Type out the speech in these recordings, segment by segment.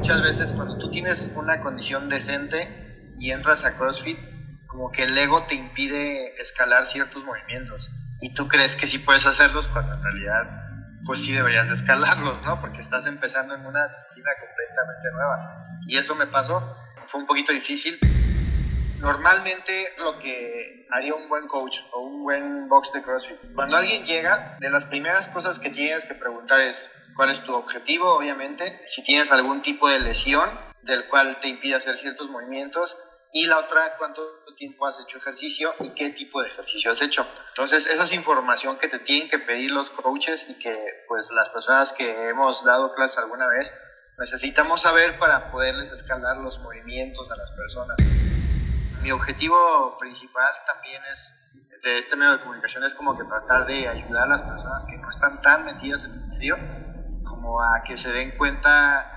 muchas veces cuando tú tienes una condición decente y entras a CrossFit, como que el ego te impide escalar ciertos movimientos y tú crees que sí puedes hacerlos cuando en realidad pues sí deberías de escalarlos, ¿no? Porque estás empezando en una disciplina completamente nueva. Y eso me pasó, fue un poquito difícil. Normalmente lo que haría un buen coach o un buen box de CrossFit, cuando alguien llega, de las primeras cosas que tienes que preguntar es cuál es tu objetivo, obviamente, si tienes algún tipo de lesión del cual te impide hacer ciertos movimientos y la otra, cuánto tiempo has hecho ejercicio y qué tipo de ejercicio has hecho. Entonces, esa es información que te tienen que pedir los coaches y que pues las personas que hemos dado clases alguna vez necesitamos saber para poderles escalar los movimientos a las personas. Mi objetivo principal también es de este medio de comunicación es como que tratar de ayudar a las personas que no están tan metidas en el medio como a que se den cuenta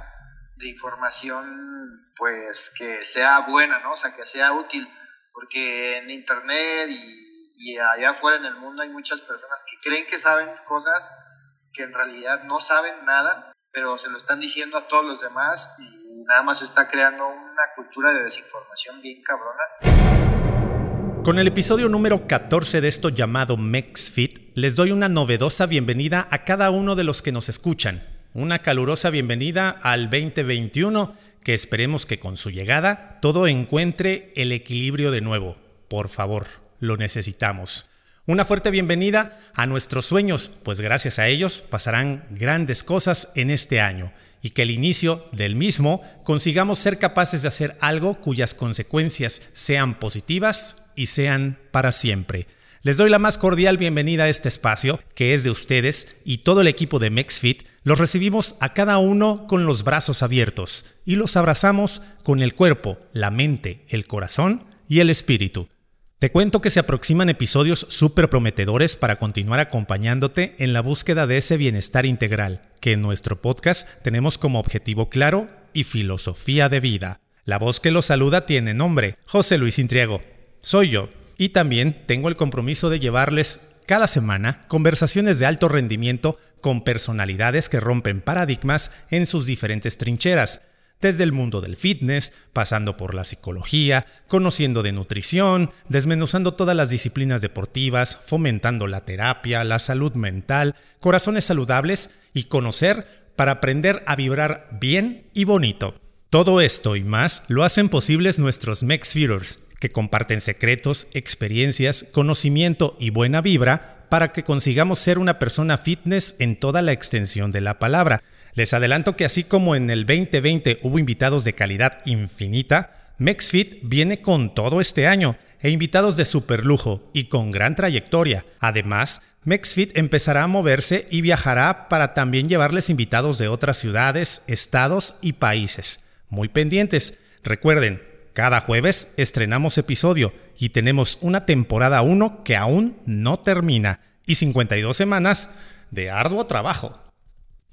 de información pues que sea buena, ¿no? O sea, que sea útil, porque en internet y, allá afuera en el mundo hay muchas personas que creen que saben cosas que en realidad no saben nada, pero se lo están diciendo a todos los demás y nada más está creando una cultura de desinformación bien cabrona. Con el episodio número 14 de esto llamado MexFit, les doy una novedosa bienvenida a cada uno de los que nos escuchan. Una calurosa bienvenida al 2021 que esperemos que con su llegada todo encuentre el equilibrio de nuevo. Por favor, lo necesitamos. Una fuerte bienvenida a nuestros sueños, pues gracias a ellos pasarán grandes cosas en este año y que el inicio del mismo consigamos ser capaces de hacer algo cuyas consecuencias sean positivas y sean para siempre. Les doy la más cordial bienvenida a este espacio, que es de ustedes y todo el equipo de MexFit. Los recibimos a cada uno con los brazos abiertos y los abrazamos con el cuerpo, la mente, el corazón y el espíritu. Te cuento que se aproximan episodios súper prometedores para continuar acompañándote en la búsqueda de ese bienestar integral, que en nuestro podcast tenemos como objetivo claro y filosofía de vida. La voz que los saluda tiene nombre, José Luis Intriego. Soy yo, y también tengo el compromiso de llevarles cada semana conversaciones de alto rendimiento con personalidades que rompen paradigmas en sus diferentes trincheras, desde el mundo del fitness, pasando por la psicología, conociendo de nutrición, desmenuzando todas las disciplinas deportivas, fomentando la terapia, la salud mental, corazones saludables y conocer para aprender a vibrar bien y bonito. Todo esto y más lo hacen posibles nuestros MexFeeders, que comparten secretos, experiencias, conocimiento y buena vibra para que consigamos ser una persona fitness en toda la extensión de la palabra. Les adelanto que así como en el 2020 hubo invitados de calidad infinita, MexFit viene con todo este año e invitados de super lujo y con gran trayectoria. Además, MexFit empezará a moverse y viajará para también llevarles invitados de otras ciudades, estados y países. Muy pendientes. Recuerden, cada jueves estrenamos episodio y tenemos una temporada 1 que aún no termina y 52 semanas de arduo trabajo.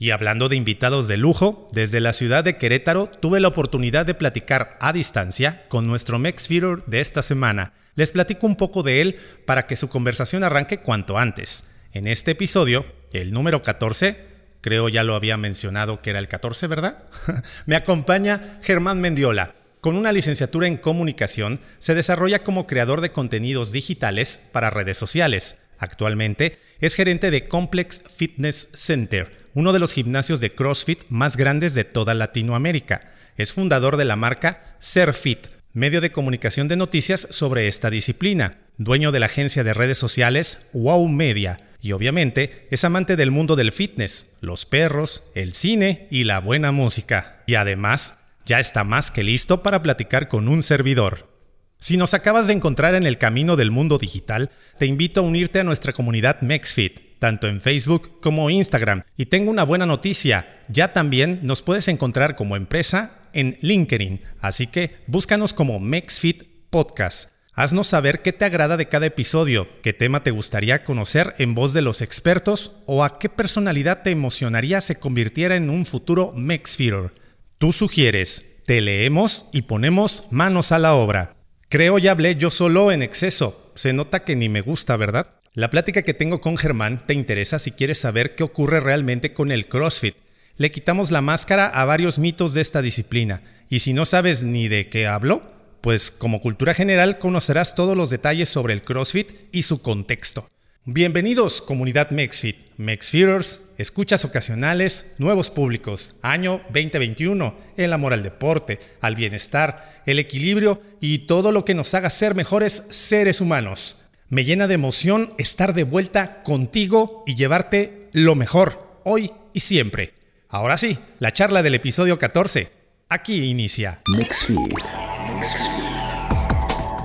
Y hablando de invitados de lujo, desde la ciudad de Querétaro tuve la oportunidad de platicar a distancia con nuestro Mex de esta semana. Les platico un poco de él para que su conversación arranque cuanto antes. En este episodio, el número 14, creo ya lo había mencionado que era el 14, ¿verdad? Me acompaña Germán Mendiola con una licenciatura en comunicación, se desarrolla como creador de contenidos digitales para redes sociales. Actualmente es gerente de Complex Fitness Center, uno de los gimnasios de CrossFit más grandes de toda Latinoamérica. Es fundador de la marca SerFit, medio de comunicación de noticias sobre esta disciplina, dueño de la agencia de redes sociales Wow Media, y obviamente es amante del mundo del fitness, los perros, el cine y la buena música. Y además ya está más que listo para platicar con un servidor. Si nos acabas de encontrar en el camino del mundo digital, te invito a unirte a nuestra comunidad MexFit, tanto en Facebook como Instagram. Y tengo una buena noticia, ya también nos puedes encontrar como empresa en LinkedIn, así que búscanos como MexFit Podcast. Haznos saber qué te agrada de cada episodio, qué tema te gustaría conocer en voz de los expertos o a qué personalidad te emocionaría se convirtiera en un futuro MexFeeder. Tú sugieres, te leemos y ponemos manos a la obra. Creo ya hablé yo solo en exceso. Se nota que ni me gusta, ¿verdad? La plática que tengo con Germán te interesa si quieres saber qué ocurre realmente con el CrossFit. le quitamos la máscara a varios mitos de esta disciplina. Y si no sabes ni de qué hablo, pues como cultura general conocerás todos los detalles sobre el CrossFit y su contexto. Bienvenidos, comunidad MexFit, MexFeeders, escuchas ocasionales, nuevos públicos, año 2021, el amor al deporte, al bienestar, el equilibrio y todo lo que nos haga ser mejores seres humanos. Me llena de emoción estar de vuelta contigo y llevarte lo mejor, hoy y siempre. Ahora sí, la charla del episodio 14. Aquí inicia.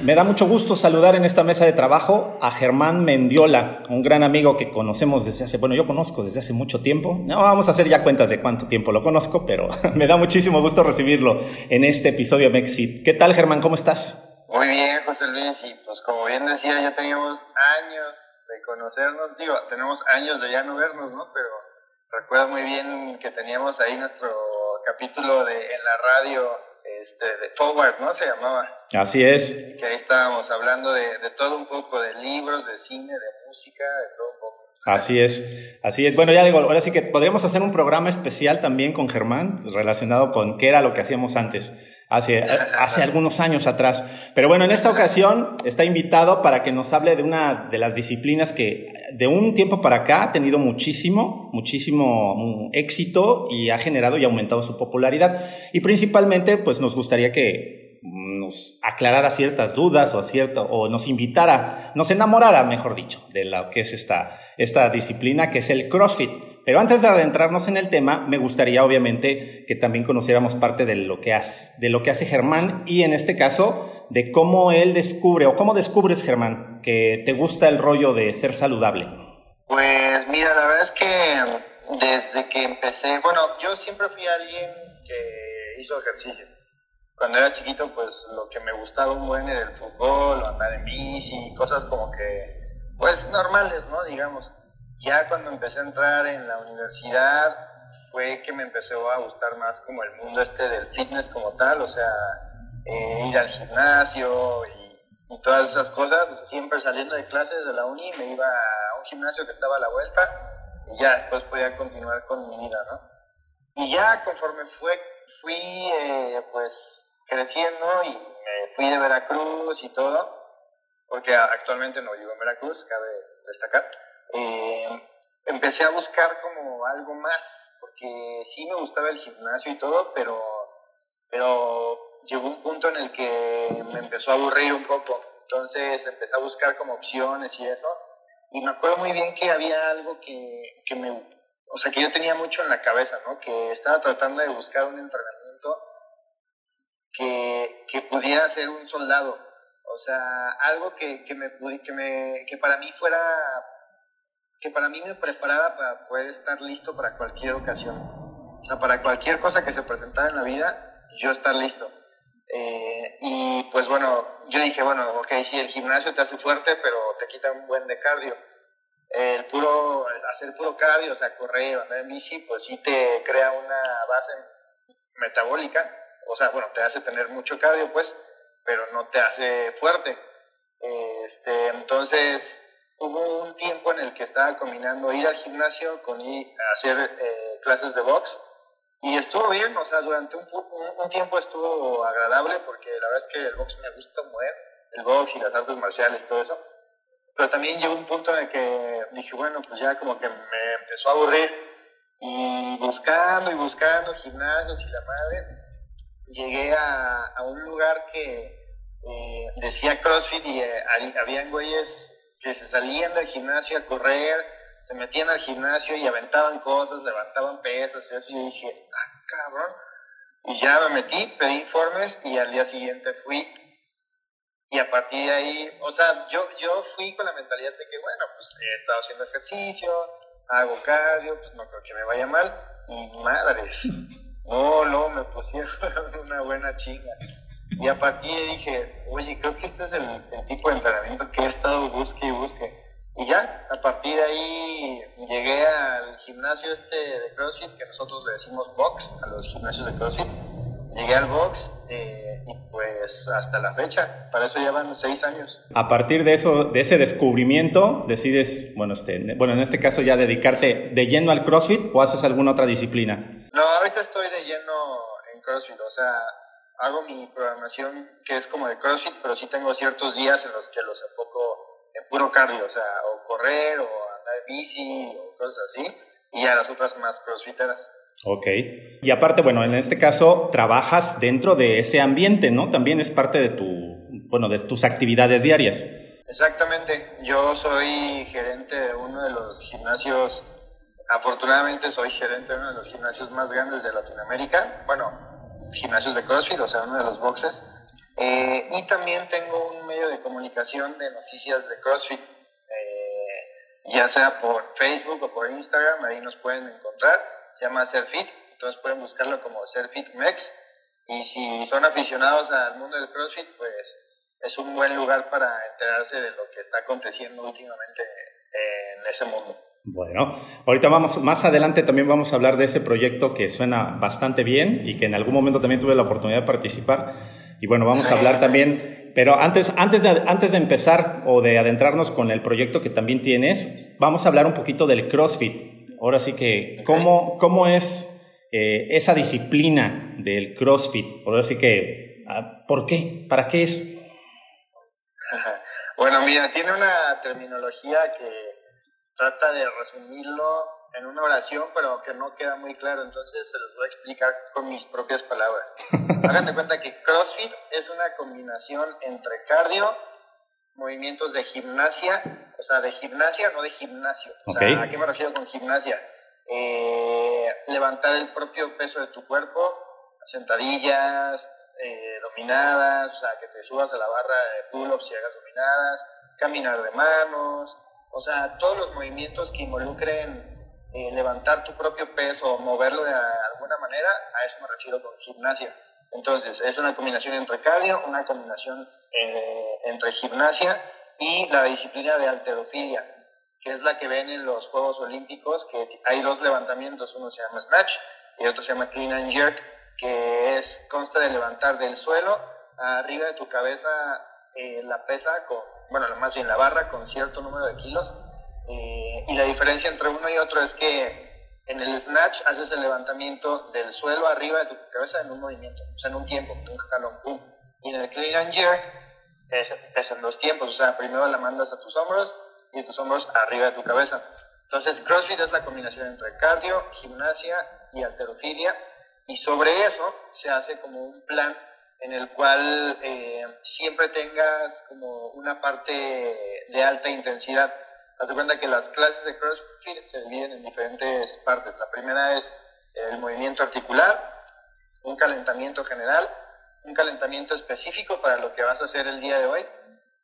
Me da mucho gusto saludar en esta mesa de trabajo a Germán Mendiola, un gran amigo que conocemos desde hace, bueno, yo conozco desde hace mucho tiempo. No vamos a hacer ya cuentas de cuánto tiempo lo conozco, pero me da muchísimo gusto recibirlo en este episodio de MexFit. ¿Qué tal, Germán? ¿Cómo estás? Muy bien, José Luis, y pues como bien decía, ya teníamos años de conocernos, digo, tenemos años de ya no vernos, ¿no? Pero recuerdo muy bien que teníamos ahí nuestro capítulo de en la radio este, de Forward, ¿no? Se llamaba. Así es. Que ahí estábamos hablando de, de, todo un poco, de libros, de cine, de música, de todo un poco. Así es, así es. Bueno, ya digo, ahora sí que podríamos hacer un programa especial también con Germán relacionado con qué era lo que hacíamos antes hace, hace algunos años atrás. Pero bueno, en esta ocasión está invitado para que nos hable de una de las disciplinas que de un tiempo para acá ha tenido muchísimo, muchísimo mm, éxito y ha generado y aumentado su popularidad. Y principalmente, pues nos gustaría que nos aclarara ciertas dudas o, cierto, o nos invitara, nos enamorara, mejor dicho, de lo que es esta, esta disciplina que es el CrossFit. Pero antes de adentrarnos en el tema, me gustaría obviamente que también conociéramos parte de lo que hace, de lo que hace Germán y en este caso de cómo él descubre o cómo descubres Germán que te gusta el rollo de ser saludable. Pues mira, la verdad es que desde que empecé, bueno, yo siempre fui alguien que hizo ejercicio. Cuando era chiquito, pues lo que me gustaba un buen era el fútbol, o andar en bici, cosas como que, pues normales, ¿no? Digamos ya cuando empecé a entrar en la universidad fue que me empezó a gustar más como el mundo este del fitness como tal, o sea, eh, ir al gimnasio y, todas esas cosas, pues, siempre saliendo de clases de la uni me iba a un gimnasio que estaba a la vuelta y ya después podía continuar con mi vida, ¿no? Y ya conforme fue, fui eh, pues creciendo y me fui de Veracruz y todo, porque actualmente no vivo en Veracruz, cabe destacar eh, empecé a buscar como algo más, porque sí me gustaba el gimnasio y todo, pero, pero llegó un punto en el que me empezó a aburrir un poco. Entonces empecé a buscar como opciones y eso. Y me acuerdo muy bien que había algo que, que me, o sea, que yo tenía mucho en la cabeza, ¿no? Que estaba tratando de buscar un entrenamiento que, que pudiera ser un soldado. O sea, algo que, que, me, que, me, que para mí fuera que para mí me preparaba para poder estar listo para cualquier ocasión. O sea, para cualquier cosa que se presentara en la vida, yo estar listo. Eh, y pues bueno, yo dije, bueno, ok, sí, el gimnasio te hace fuerte, pero te quita un buen de cardio. El puro, hacer puro cardio, o sea, correr, andar en bici, pues sí te crea una base metabólica. O sea, bueno, te hace tener mucho cardio, pues, pero no te hace fuerte. Este, entonces, hubo un tiempo en el que estaba combinando ir al gimnasio con ir a hacer eh, clases de box y estuvo bien, o sea, durante un, un, tiempo estuvo agradable porque la verdad es que el box me gusta mover, el box y las artes marciales, todo eso. Pero también llegó un punto en el que dije, bueno, pues ya como que me empezó a aburrir y buscando y buscando gimnasios y la madre, llegué a, a un lugar que eh, decía CrossFit y eh, habían güeyes que se salían del gimnasio a correr, se metían al gimnasio y aventaban cosas, levantaban pesas y eso. Y dije, ah, cabrón. Y ya me metí, pedí informes y al día siguiente fui. Y a partir de ahí, o sea, yo, yo fui con la mentalidad de que, bueno, pues he estado haciendo ejercicio, hago cardio, pues no creo que me vaya mal. Y madres, No, no, me pusieron una buena chinga. Y a partir de dije, oye, creo que este es el, tipo de entrenamiento que he estado busque y busque. Y ya, a partir de ahí llegué al gimnasio este de CrossFit, que nosotros le decimos box, a los gimnasios de CrossFit. Llegué al box eh, y pues hasta la fecha, para eso ya van seis años. A partir de eso, de ese descubrimiento, decides, bueno, este, bueno, en este caso ya dedicarte de lleno al CrossFit o haces alguna otra disciplina? No, ahorita estoy de lleno en CrossFit, o sea, hago mi programación que es como de CrossFit, pero sí tengo ciertos días en los que los enfoco en puro cardio, o sea, o correr, o andar en bici, o cosas así, y a las otras más crossfiteras. Ok. Y aparte, bueno, en este caso trabajas dentro de ese ambiente, ¿no? También es parte de tu, bueno, de tus actividades diarias. Exactamente. Yo soy gerente de uno de los gimnasios, afortunadamente soy gerente de uno de los gimnasios más grandes de Latinoamérica. Bueno, gimnasios de CrossFit, o sea, uno de los boxes. Eh, y también tengo un medio de comunicación de noticias de CrossFit, eh, ya sea por Facebook o por Instagram, ahí nos pueden encontrar, se llama Serfit, entonces pueden buscarlo como Serfit Mex. Y si son aficionados al mundo del CrossFit, pues es un buen lugar para enterarse de lo que está aconteciendo últimamente en ese mundo. Bueno, ahorita vamos, más adelante también vamos a hablar de ese proyecto que suena bastante bien y que en algún momento también tuve la oportunidad de participar. Y bueno, vamos a hablar también, pero antes, antes, de, antes de empezar o de adentrarnos con el proyecto que también tienes, vamos a hablar un poquito del CrossFit. Ahora sí que, ¿cómo, cómo es eh, esa disciplina del CrossFit? Ahora sí que, ah, ¿por qué? ¿Para qué es? Bueno, mira, tiene una terminología que trata de resumirlo en una oración, pero que no queda muy claro, entonces se los voy a explicar con mis propias palabras. Hagan de cuenta que CrossFit es una combinación entre cardio, movimientos de gimnasia, o sea, de gimnasia, no de gimnasio. O sea, ¿a qué me refiero con gimnasia? Eh, levantar el propio peso de tu cuerpo, sentadillas, eh, dominadas, o sea, que te subas a la barra de pull-ups y hagas dominadas, caminar de manos, o sea, todos los movimientos que involucren eh, levantar tu propio peso o moverlo de alguna manera, a eso me refiero con gimnasia. Entonces, es una combinación entre cardio, una combinación eh, entre gimnasia y la disciplina de alterofilia, que es la que ven en los Juegos Olímpicos, que hay dos levantamientos, uno se llama snatch y otro se llama clean and jerk, que es consta de levantar del suelo arriba de tu cabeza eh, la pesa con, bueno, más bien la barra con cierto número de kilos. Eh, y la diferencia entre uno y otro es que en el snatch haces el levantamiento del suelo arriba de tu cabeza en un movimiento, o sea, en un tiempo, un jalón. Y en el clean and jerk es, es en dos tiempos, o sea, primero la mandas a tus hombros y tus hombros arriba de tu cabeza. Entonces, CrossFit es la combinación entre cardio, gimnasia y alterofilia. Y sobre eso se hace como un plan en el cual eh, siempre tengas como una parte de alta intensidad. Haz de cuenta que las clases de CrossFit se dividen en diferentes partes. La primera es el movimiento articular, un calentamiento general, un calentamiento específico para lo que vas a hacer el día de hoy.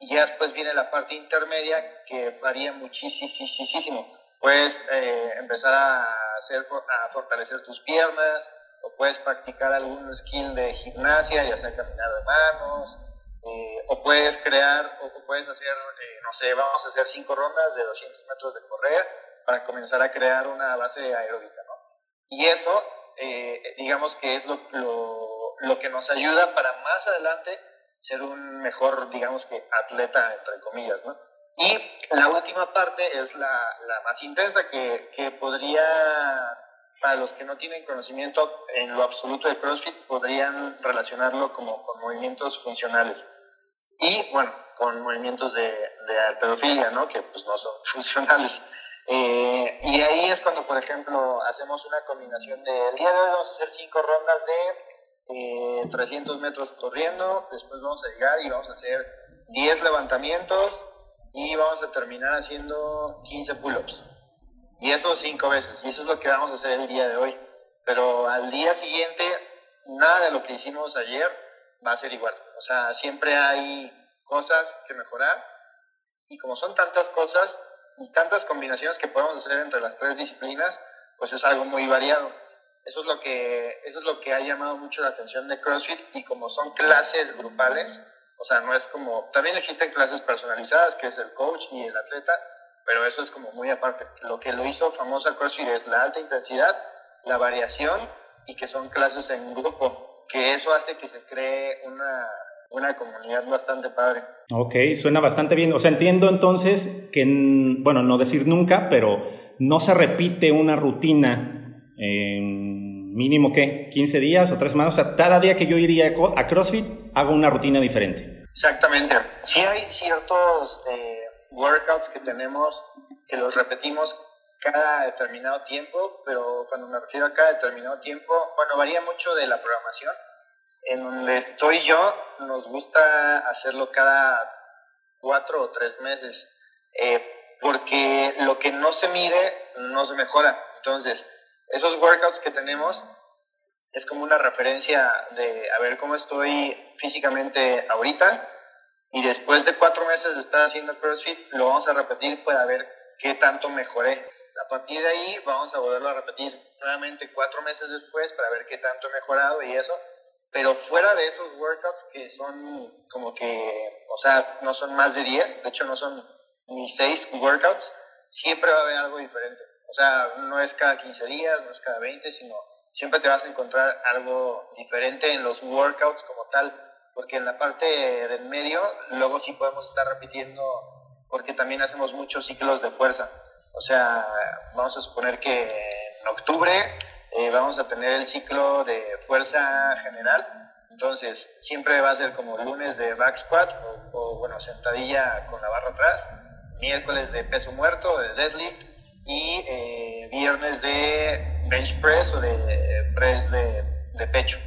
Y ya después viene la parte intermedia que varía muchísimo. Puedes eh, empezar a, hacer, a fortalecer tus piernas, o puedes practicar algún skill de gimnasia, ya sea caminar de manos, eh, o puedes crear, o puedes hacer, eh, no sé, vamos a hacer cinco rondas de 200 metros de correr para comenzar a crear una base aeróbica, ¿no? Y eso, eh, digamos que es lo, lo, que nos ayuda para más adelante ser un mejor, digamos que, atleta, entre comillas, ¿no? Y la última parte es la, la más intensa que, que podría para los que no tienen conocimiento en lo absoluto de CrossFit, podrían relacionarlo como con movimientos funcionales. Y bueno, con movimientos de, de alterofilia, ¿no? Que pues no son funcionales. Eh, y ahí es cuando, por ejemplo, hacemos una combinación de, el día de hoy vamos a hacer cinco rondas de 300 eh, metros corriendo, después vamos a llegar y vamos a hacer 10 levantamientos y vamos a terminar haciendo 15 pull-ups. Y eso cinco veces. Y eso es lo que vamos a hacer el día de hoy. Pero al día siguiente, nada de lo que hicimos ayer va a ser igual. O sea, siempre hay cosas que mejorar. Y como son tantas cosas y tantas combinaciones que podemos hacer entre las tres disciplinas, pues es algo muy variado. Eso es lo que, eso es lo que ha llamado mucho la atención de CrossFit y como son clases grupales, o sea, no es como, también existen clases personalizadas, que es el coach y el atleta, pero eso es como muy aparte. Lo que lo hizo famosa CrossFit es la alta intensidad, la variación y que son clases en grupo, que eso hace que se cree una, una comunidad bastante padre. Ok, suena bastante bien. O sea, entiendo entonces que, bueno, no decir nunca, pero no se repite una rutina en mínimo, ¿qué? ¿15 días o 3 semanas? O sea, cada día que yo iría a CrossFit hago una rutina diferente. Exactamente. Sí hay ciertos eh, workouts que tenemos que los repetimos cada determinado tiempo, pero cuando me refiero a cada determinado tiempo, bueno, varía mucho de la programación. En donde estoy yo, nos gusta hacerlo cada cuatro o tres meses, eh, porque lo que no se mide no se mejora. Entonces, esos workouts que tenemos es como una referencia de a ver cómo estoy físicamente ahorita y después de cuatro meses de estar haciendo CrossFit lo vamos a repetir para ver qué tanto mejoré. A partir de ahí vamos a volverlo a repetir nuevamente cuatro meses después para ver qué tanto he mejorado y eso. Pero fuera de esos workouts que son como que, o sea, no son más de 10, de hecho no son ni 6 workouts, siempre va a haber algo diferente. O sea, no es cada 15 días, no es cada 20, sino siempre te vas a encontrar algo diferente en los workouts como tal, porque en la parte del medio luego sí podemos estar repitiendo, porque también hacemos muchos ciclos de fuerza. O sea, vamos a suponer que en octubre eh, vamos a tener el ciclo de fuerza general, entonces siempre va a ser como lunes de back squat o, bueno, sentadilla con la barra atrás, miércoles de peso muerto, de deadlift y eh, viernes de bench press o de press de, pecho.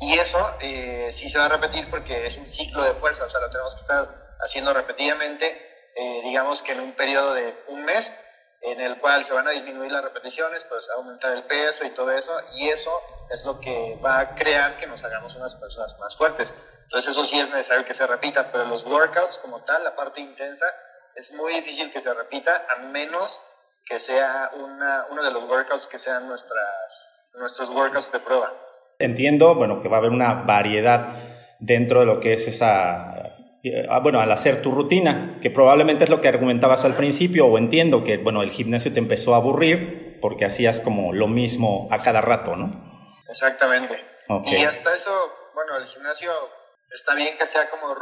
Y eso eh, sí se va a repetir porque es un ciclo de fuerza, o sea, lo tenemos que estar haciendo repetidamente, eh, digamos que en un periodo de un mes, en el cual se van a disminuir las repeticiones, pues aumentar el peso y todo eso, y eso es lo que va a crear que nos hagamos unas personas más fuertes. Entonces eso sí es necesario que se repita, pero los workouts como tal, la parte intensa, es muy difícil que se repita a menos que sea una, uno de los workouts que sean nuestras, nuestros workouts de prueba. Entiendo, bueno, que va a haber una variedad dentro de lo que es esa, eh, ah, bueno, al hacer tu rutina, que probablemente es lo que argumentabas al principio, o entiendo que, bueno, el gimnasio te empezó a aburrir porque hacías como lo mismo a cada rato, ¿no? Exactamente. Y hasta eso, bueno, el gimnasio está bien que sea como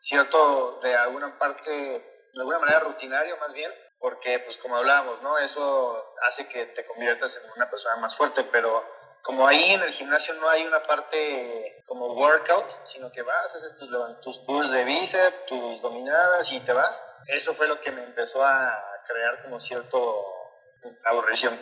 cierto, de alguna parte, de alguna manera rutinario más bien, porque pues como hablábamos, ¿no? Eso hace que te conviertas en una persona más fuerte, pero como ahí en el gimnasio no hay una parte como workout, sino que vas, haces tus, tus pulls de bíceps, tus dominadas y te vas. Eso fue lo que me empezó a crear como cierto aburrición.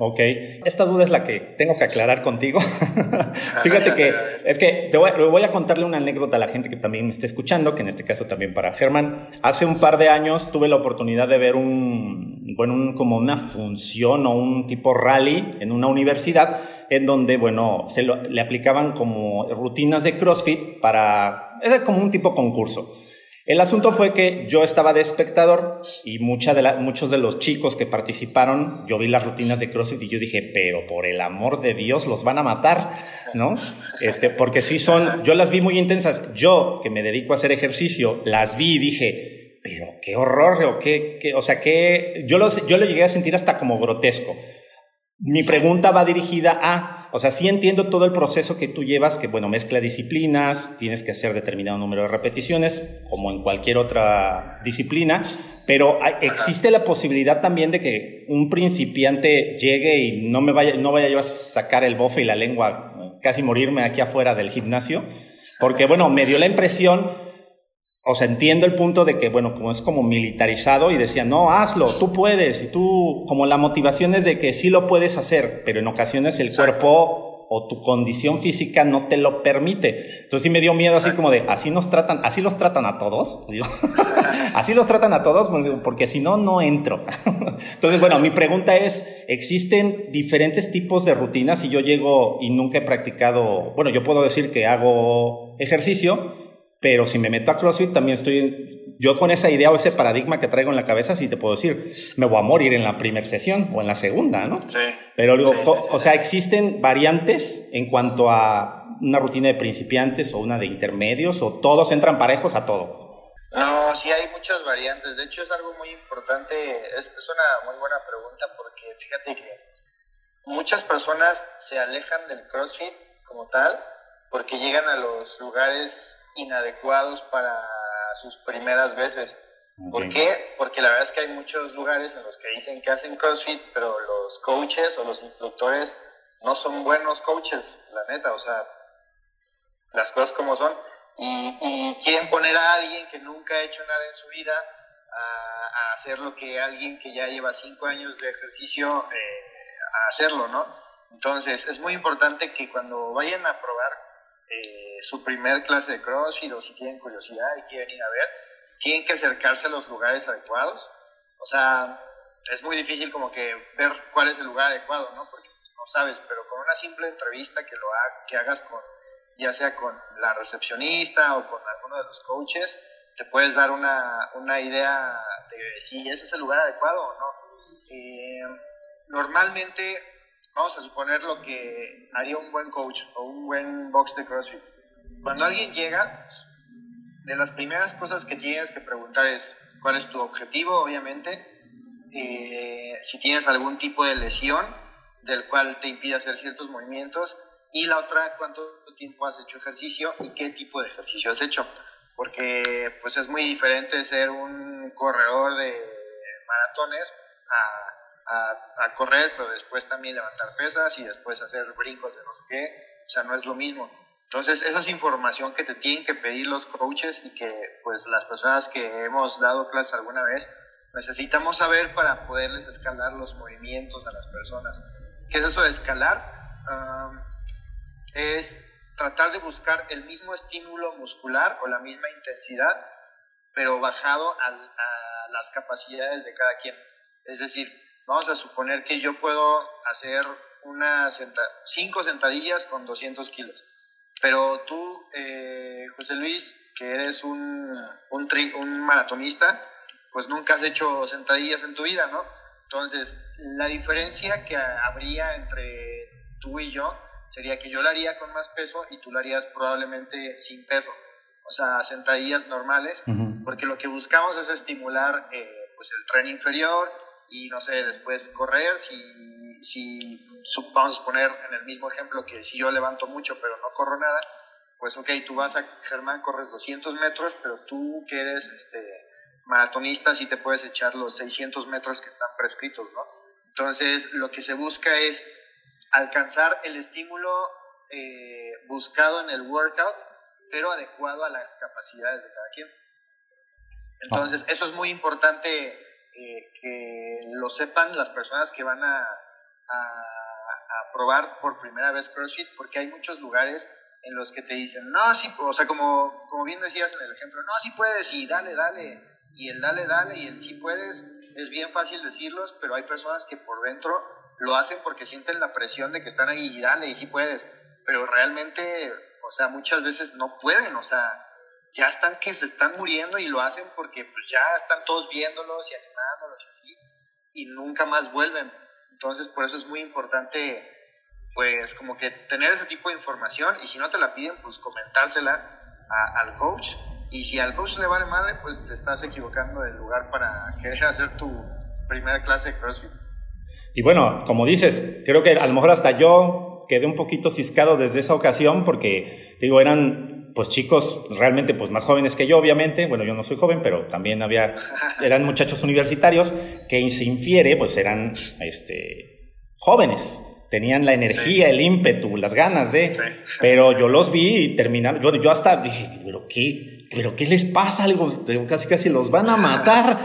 Ok, esta duda es la que tengo que aclarar contigo. Fíjate que es que te voy, a contarle una anécdota a la gente que también me está escuchando, que en este caso también para Germán. Hace un par de años tuve la oportunidad de ver un, bueno, como una función o un tipo rally en una universidad en donde, bueno, se le aplicaban como rutinas de CrossFit para, era como un tipo concurso. El asunto fue que yo estaba de espectador y muchos de los chicos que participaron, yo vi las rutinas de CrossFit y yo dije, pero por el amor de Dios los van a matar, ¿no? Este, porque sí son, yo las vi muy intensas. Yo, que me dedico a hacer ejercicio, las vi y dije, pero qué horror, o qué, o sea, que yo, yo lo llegué a sentir hasta como grotesco. Mi pregunta va dirigida a, o sea, sí entiendo todo el proceso que tú llevas, que bueno, mezcla disciplinas, tienes que hacer determinado número de repeticiones, como en cualquier otra disciplina, pero existe la posibilidad también de que un principiante llegue y no me vaya, no vaya yo a sacar el bofe y la lengua, casi morirme aquí afuera del gimnasio, porque bueno, me dio la impresión o sea, entiendo el punto de que, bueno, como es como militarizado y decía, no, hazlo, tú puedes, y tú, como la motivación es de que sí lo puedes hacer, pero en ocasiones el cuerpo o tu condición física no te lo permite. Entonces sí me dio miedo así como de, así nos tratan, así los tratan a todos, así los tratan a todos, porque si no, no entro. Entonces, bueno, mi pregunta es, ¿existen diferentes tipos de rutinas si yo llego y nunca he practicado, bueno, yo puedo decir que hago ejercicio, pero si me meto a CrossFit también estoy yo con esa idea o ese paradigma que traigo en la cabeza, sí te puedo decir, me voy a morir en la primera sesión o en la segunda, ¿no? Sí. Pero digo, o sea, existen variantes en cuanto a una rutina de principiantes o una de intermedios o todos entran parejos a todo. No, sí hay muchas variantes. De hecho, es algo muy importante. Es, es una muy buena pregunta porque fíjate que muchas personas se alejan del CrossFit como tal porque llegan a los lugares inadecuados para sus primeras veces. ¿Por qué? Porque la verdad es que hay muchos lugares en los que dicen que hacen CrossFit, pero los coaches o los instructores no son buenos coaches, la neta, o sea, las cosas como son. Y, quieren poner a alguien que nunca ha hecho nada en su vida a, hacer lo que alguien que ya lleva cinco años de ejercicio eh, a hacerlo, ¿no? Entonces, es muy importante que cuando vayan a probar eh, su primer clase de CrossFit o si tienen curiosidad y quieren ir a ver, tienen que acercarse a los lugares adecuados. O sea, es muy difícil como que ver cuál es el lugar adecuado, ¿no? Porque no sabes, pero con una simple entrevista que, lo que hagas con, ya sea con la recepcionista o con alguno de los coaches, te puedes dar una, una idea de si ese es el lugar adecuado o no. Eh, normalmente vamos a suponer lo que haría un buen coach o un buen box de CrossFit. Cuando alguien llega, de las primeras cosas que tienes que preguntar es cuál es tu objetivo, obviamente, eh, si tienes algún tipo de lesión del cual te impide hacer ciertos movimientos y la otra, cuánto tiempo has hecho ejercicio y qué tipo de ejercicio has hecho. Porque pues es muy diferente ser un corredor de maratones a a, correr, pero después también levantar pesas y después hacer brincos de no sé qué. O sea, no es lo mismo. Entonces, esa es información que te tienen que pedir los coaches y que pues las personas que hemos dado clases alguna vez necesitamos saber para poderles escalar los movimientos a las personas. ¿Qué es eso de escalar? es tratar de buscar el mismo estímulo muscular o la misma intensidad, pero bajado a, a las capacidades de cada quien. Es decir, Vamos a suponer que yo puedo hacer una cinco sentadillas con 200 kilos. Pero tú, eh, José Luis, que eres un, un, un maratonista, pues nunca has hecho sentadillas en tu vida, ¿no? Entonces, la diferencia que habría entre tú y yo sería que yo lo haría con más peso y tú lo harías probablemente sin peso. O sea, sentadillas normales, porque lo que buscamos es estimular eh, pues el tren inferior, y no sé, después correr, si, si vamos a poner en el mismo ejemplo que si yo levanto mucho pero no corro nada, pues ok, tú vas a Germán, corres 200 metros, pero tú que eres este, maratonista sí te puedes echar los 600 metros que están prescritos, ¿no? Entonces, lo que se busca es alcanzar el estímulo eh, buscado en el workout, pero adecuado a las capacidades de cada quien. Entonces, eso es muy importante que lo sepan las personas que van a, a, probar por primera vez CrossFit, porque hay muchos lugares en los que te dicen, no, sí, o sea, como, como bien decías en el ejemplo, no, sí puedes y dale, dale, y el dale, dale y el sí puedes, es bien fácil decirlos, pero hay personas que por dentro lo hacen porque sienten la presión de que están ahí y dale y sí puedes, pero realmente, o sea, muchas veces no pueden, o sea, ya están que se están muriendo y lo hacen porque pues ya están todos viéndolos y animándolos y así y nunca más vuelven. Entonces por eso es muy importante pues como que tener ese tipo de información y si no te la piden pues comentársela al coach y si al coach le vale madre pues te estás equivocando del lugar para querer hacer tu primera clase de CrossFit. Y bueno, como dices, creo que a lo mejor hasta yo quedé un poquito ciscado desde esa ocasión porque digo, eran pues chicos realmente pues más jóvenes que yo, obviamente, bueno, yo no soy joven, pero también había, eran muchachos universitarios que se infiere, pues eran, este, jóvenes, tenían la energía, el ímpetu, las ganas de, pero yo los vi y terminaron, yo, yo hasta dije, pero qué, pero qué les pasa algo, casi casi los van a matar,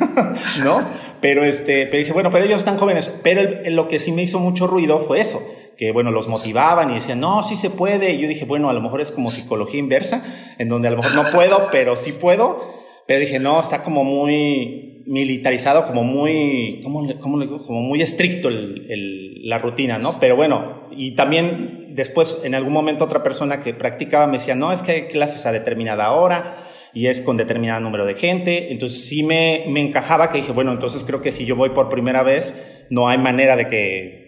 ¿no? Pero este, pero dije, bueno, pero ellos están jóvenes, pero lo que sí me hizo mucho ruido fue eso, que, bueno, los motivaban y decían, no, sí se puede. Y yo dije, bueno, a lo mejor es como psicología inversa, en donde a lo mejor no puedo, pero sí puedo. Pero dije, no, está como muy militarizado, como muy, ¿cómo, cómo le digo? Como muy estricto el, la rutina, ¿no? Pero bueno, y también después, en algún momento, otra persona que practicaba me decía, no, es que hay clases a determinada hora. y es con determinado número de gente. Entonces sí me, me encajaba que dije, bueno, entonces creo que si yo voy por primera vez, no hay manera de que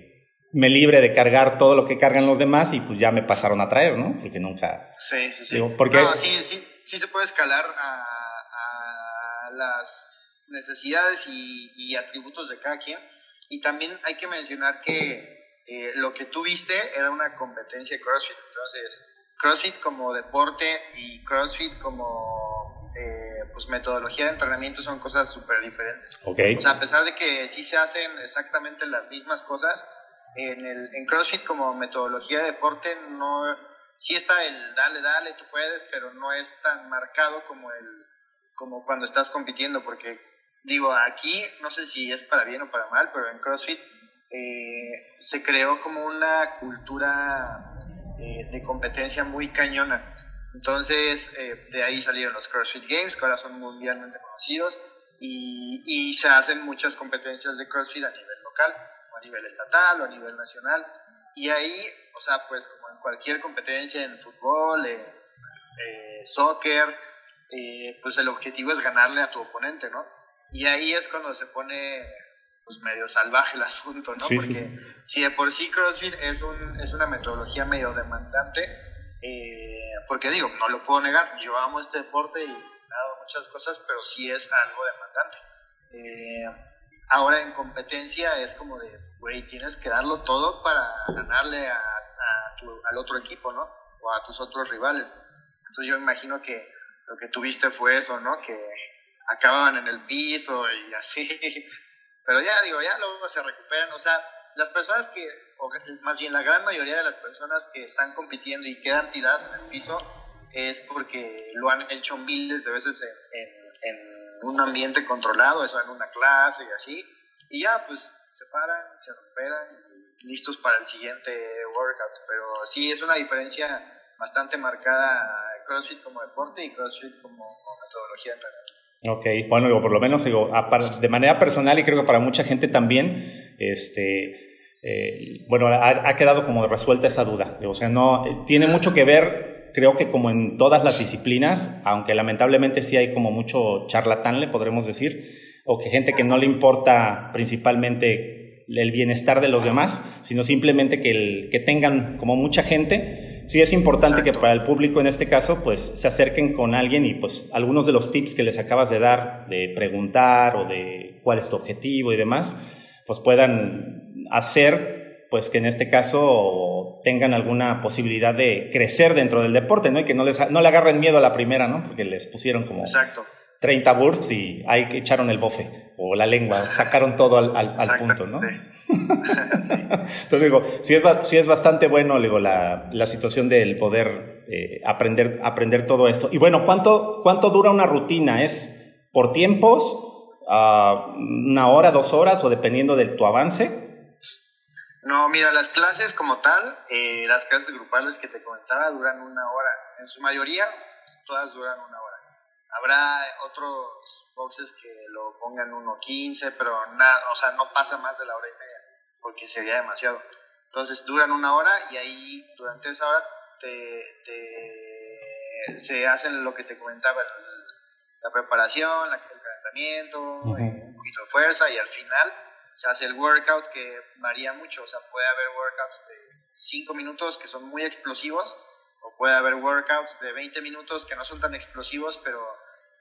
me libre de cargar todo lo que cargan los demás y pues ya me pasaron a traer, ¿no? Porque nunca... Sí, sí, sí. porque... sí, sí, sí se puede escalar a, a las necesidades y, y, atributos de cada quien. Y también hay que mencionar que eh, lo que tú viste era una competencia de CrossFit. Entonces, CrossFit como deporte y CrossFit como eh, pues metodología de entrenamiento son cosas súper diferentes. Okay. O sea, a pesar de que sí se hacen exactamente las mismas cosas, en, el, en CrossFit como metodología de deporte no... Sí está el dale, dale, tú puedes, pero no es tan marcado como el como cuando estás compitiendo, porque digo, aquí no sé si es para bien o para mal, pero en CrossFit eh, se creó como una cultura eh, de competencia muy cañona. Entonces, eh, de ahí salieron los CrossFit Games, que ahora son mundialmente conocidos, y, se hacen muchas competencias de CrossFit a nivel local, a nivel estatal, o a nivel nacional. Y ahí, o sea, pues como en cualquier competencia en fútbol, en soccer, pues el objetivo es ganarle a tu oponente, ¿no? Y ahí es cuando se pone pues medio salvaje el asunto, ¿no? Porque si de por sí CrossFit es, un, es una metodología medio demandante, eh, porque digo, no lo puedo negar, yo amo este deporte y hago muchas cosas, pero sí es algo demandante. Eh, ahora en competencia es como de, güey, tienes que darlo todo para ganarle a, al otro equipo, ¿no? O a tus otros rivales. Entonces yo imagino que lo que tuviste fue eso, ¿no? Que acababan en el piso y así. Pero ya digo, ya luego se recuperan. O sea, las personas que, más bien la gran mayoría de las personas que están compitiendo y quedan tiradas en el piso, es porque lo han hecho miles de veces en, en, un ambiente controlado, eso en una clase y así. Y ya, pues se paran, se recuperan y listos para el siguiente workout. Pero sí, es una diferencia bastante marcada CrossFit como deporte y CrossFit como, metodología de. Ok, bueno, digo, por lo menos digo, de manera personal y creo que para mucha gente también, este, eh, bueno, ha, quedado como resuelta esa duda. O sea, no, tiene mucho que ver, creo que como en todas las disciplinas, aunque lamentablemente sí hay como mucho charlatán, le podremos decir, o que gente que no le importa principalmente el bienestar de los demás, sino simplemente que, el, que tengan como mucha gente sí es importante que para el público en este caso, pues se acerquen con alguien y pues algunos de los tips que les acabas de dar, de preguntar o de cuál es tu objetivo y demás, pues puedan hacer, pues que en este caso tengan alguna posibilidad de crecer dentro del deporte, ¿no? Y que no les no le agarren miedo a la primera, ¿no? Porque les pusieron como Exacto. 30 burps y ahí echaron el bofe o la lengua, sacaron todo al, al, punto, ¿no? Entonces digo, sí es, sí es bastante bueno digo, la, la situación del poder eh, aprender, aprender todo esto. Y bueno, ¿cuánto, ¿cuánto dura una rutina? ¿Es por tiempos? ¿Una hora, dos horas o dependiendo de tu avance? No, mira, las clases como tal, eh, las clases grupales que te comentaba duran una hora. En su mayoría, todas duran una hora. Habrá otros boxes que lo pongan 1.15, pero nada, o sea, no pasa más de la hora y media, porque sería demasiado. Entonces duran una hora y ahí durante esa hora te, se hacen lo que te comentaba, la preparación, el calentamiento, eh, un poquito de fuerza y al final se hace el workout que varía mucho, o sea, puede haber workouts de 5 minutos que son muy explosivos o puede haber workouts de 20 minutos que no son tan explosivos, pero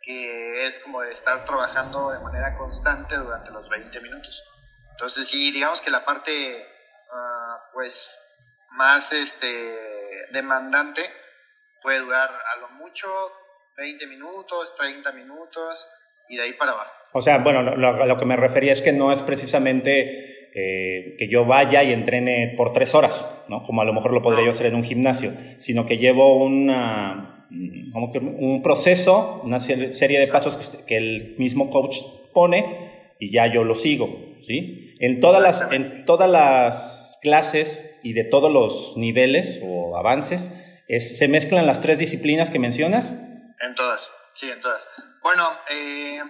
que es como de estar trabajando de manera constante durante los 20 minutos. Entonces sí, digamos que la parte ah, pues más este, demandante puede durar a lo mucho 20 minutos, 30 minutos y de ahí para abajo. O sea, bueno, lo, lo que me refería es que no es precisamente eh, que yo vaya y entrene por tres horas, ¿no? Como a lo mejor lo podría yo hacer en un gimnasio, sino que llevo una como que un proceso, una serie de pasos que el mismo coach pone y ya yo lo sigo, ¿sí? En todas las, en todas las clases y de todos los niveles o avances, ¿se mezclan las tres disciplinas que mencionas? En todas, sí, en todas. Bueno, eh,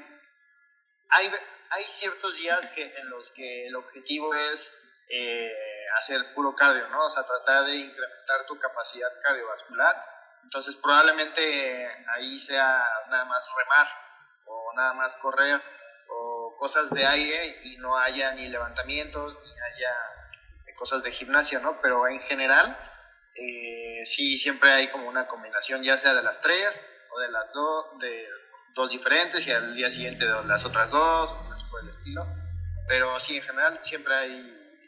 hay, hay ciertos días que, en los que el objetivo es eh, hacer puro cardio, ¿no? O sea, tratar de incrementar tu capacidad cardiovascular Entonces probablemente ahí sea nada más remar o nada más correr o cosas de aire y no haya ni levantamientos ni haya cosas de gimnasia, ¿no? Pero en general eh, sí siempre hay como una combinación ya sea de las tres o de las dos, de dos diferentes y al día siguiente las otras dos, por el estilo. Pero sí, en general siempre hay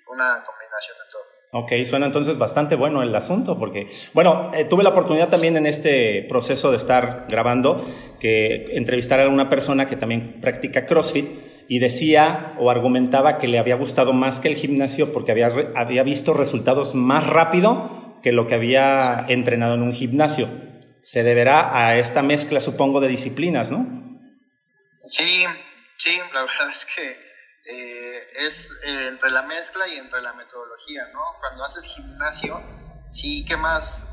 una combinación de todo. Ok, suena entonces bastante bueno el asunto, porque, bueno, eh, tuve la oportunidad también en este proceso de estar grabando que entrevistar a una persona que también practica CrossFit y decía o argumentaba que le había gustado más que el gimnasio porque había, había visto resultados más rápido que lo que había entrenado en un gimnasio. Se deberá a esta mezcla, supongo, de disciplinas, ¿no? Sí, sí, la verdad es que eh, es eh, entre la mezcla y entre la metodología, ¿no? Cuando haces gimnasio, sí quemas,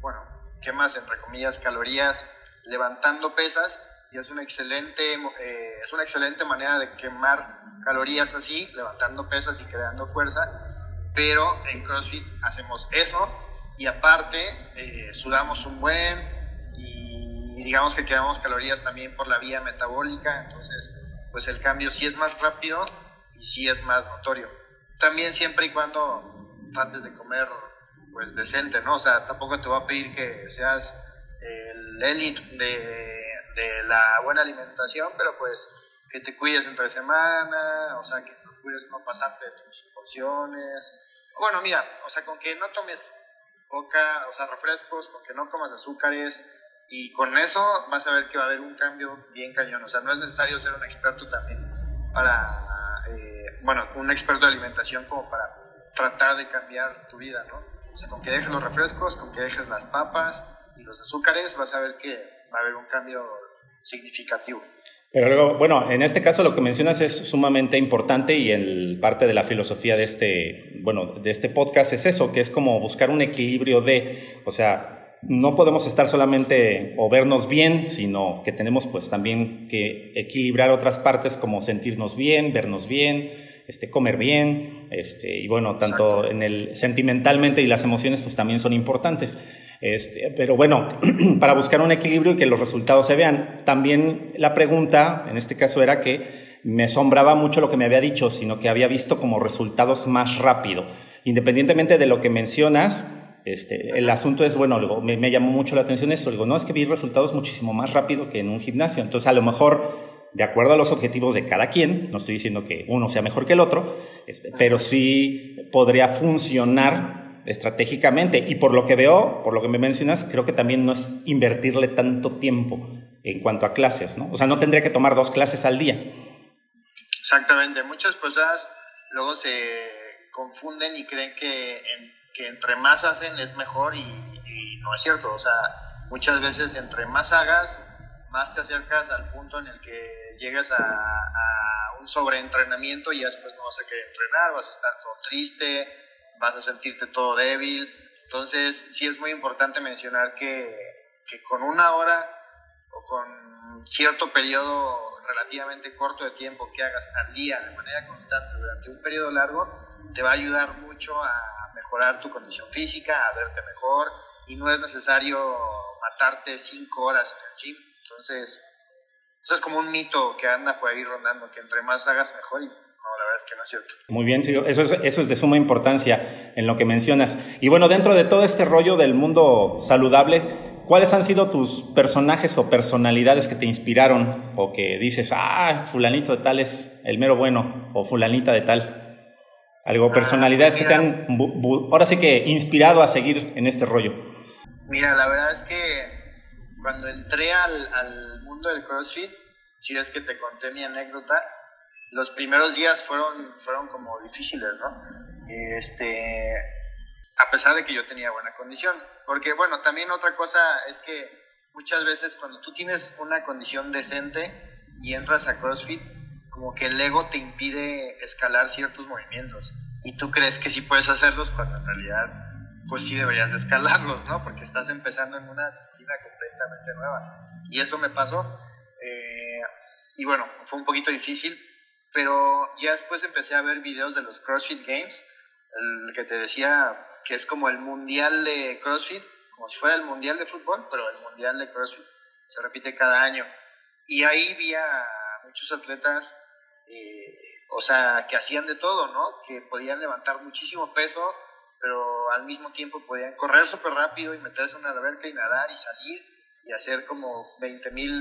bueno, quemas entre comillas calorías levantando pesas y es una excelente, eh, es una excelente manera de quemar calorías así, levantando pesas y creando fuerza, pero en CrossFit hacemos eso y aparte sudamos un buen y digamos que quemamos calorías también por la vía metabólica, entonces pues el cambio sí es más rápido y sí es más notorio. También siempre y cuando trates de comer pues decente, ¿no? O sea, tampoco te voy a pedir que seas el élite de, de la buena alimentación, pero pues que te cuides entre semana, o sea, que procures no pasarte tus porciones. Bueno, mira, o sea, con que no tomes coca, o sea, refrescos, con que no comas azúcares, y con eso vas a ver que va a haber un cambio bien cañón. O sea, no es necesario ser un experto también para, eh, bueno, un experto de alimentación como para tratar de cambiar tu vida, ¿no? O sea, con que dejes los refrescos, con que dejes las papas y los azúcares, vas a ver que va a haber un cambio significativo. Pero luego, bueno, en este caso lo que mencionas es sumamente importante y el parte de la filosofía de este, bueno, de este podcast es eso, que es como buscar un equilibrio de, o sea, no podemos estar solamente o vernos bien, sino que tenemos pues también que equilibrar otras partes como sentirnos bien, vernos bien, este, comer bien, este, y bueno, tanto en el sentimentalmente y las emociones pues también son importantes. Este, pero bueno, para buscar un equilibrio y que los resultados se vean. También la pregunta, en este caso, era que me asombraba mucho lo que me había dicho, sino que había visto como resultados más rápido. Independientemente de lo que mencionas, este, el asunto es, bueno, me, llamó mucho la atención eso. Digo, no, es que vi resultados muchísimo más rápido que en un gimnasio. Entonces, a lo mejor, de acuerdo a los objetivos de cada quien, no estoy diciendo que uno sea mejor que el otro, este, pero sí podría funcionar estratégicamente. Y por lo que veo, por lo que me mencionas, creo que también no es invertirle tanto tiempo en cuanto a clases, ¿no? O sea, no tendría que tomar dos clases al día. Exactamente. Muchas personas luego se confunden y creen que que entre más hacen es mejor y, no es cierto. O sea, muchas veces entre más hagas, más te acercas al punto en el que llegas a, a un sobreentrenamiento y ya después no vas a querer entrenar, vas a estar todo triste, vas a sentirte todo débil. Entonces, sí es muy importante mencionar que, que con una hora o con cierto periodo relativamente corto de tiempo que hagas al día de manera constante durante un periodo largo, te va a ayudar mucho a mejorar tu condición física, a verte mejor y no es necesario matarte cinco horas en el gym. Entonces, eso es como un mito que anda por ahí rondando, que entre más hagas mejor y verdad es que no es cierto. Muy bien, eso es, eso es de suma importancia en lo que mencionas. Y bueno, dentro de todo este rollo del mundo saludable, ¿cuáles han sido tus personajes o personalidades que te inspiraron o que dices, ah, fulanito de tal es el mero bueno o fulanita de tal? Algo, ah, personalidades que te han, ahora sí que, inspirado a seguir en este rollo. Mira, la verdad es que cuando entré al, al mundo del CrossFit, si es que te conté mi anécdota, los primeros días fueron, fueron como difíciles, ¿no? Este, a pesar de que yo tenía buena condición. Porque, bueno, también otra cosa es que muchas veces cuando tú tienes una condición decente y entras a CrossFit, como que el ego te impide escalar ciertos movimientos y tú crees que sí puedes hacerlos cuando en realidad pues sí deberías de escalarlos, ¿no? Porque estás empezando en una disciplina completamente nueva. Y eso me pasó. Eh, y bueno, fue un poquito difícil, pero ya después empecé a ver videos de los CrossFit Games, el que te decía que es como el mundial de CrossFit, como si fuera el Mundial de Fútbol, pero el Mundial de CrossFit. Se repite cada año. Y ahí vi a muchos atletas, eh, o sea, que hacían de todo, ¿no? Que podían levantar muchísimo peso, pero al mismo tiempo podían correr súper rápido y meterse en una alberca y nadar y salir y hacer como 20 mil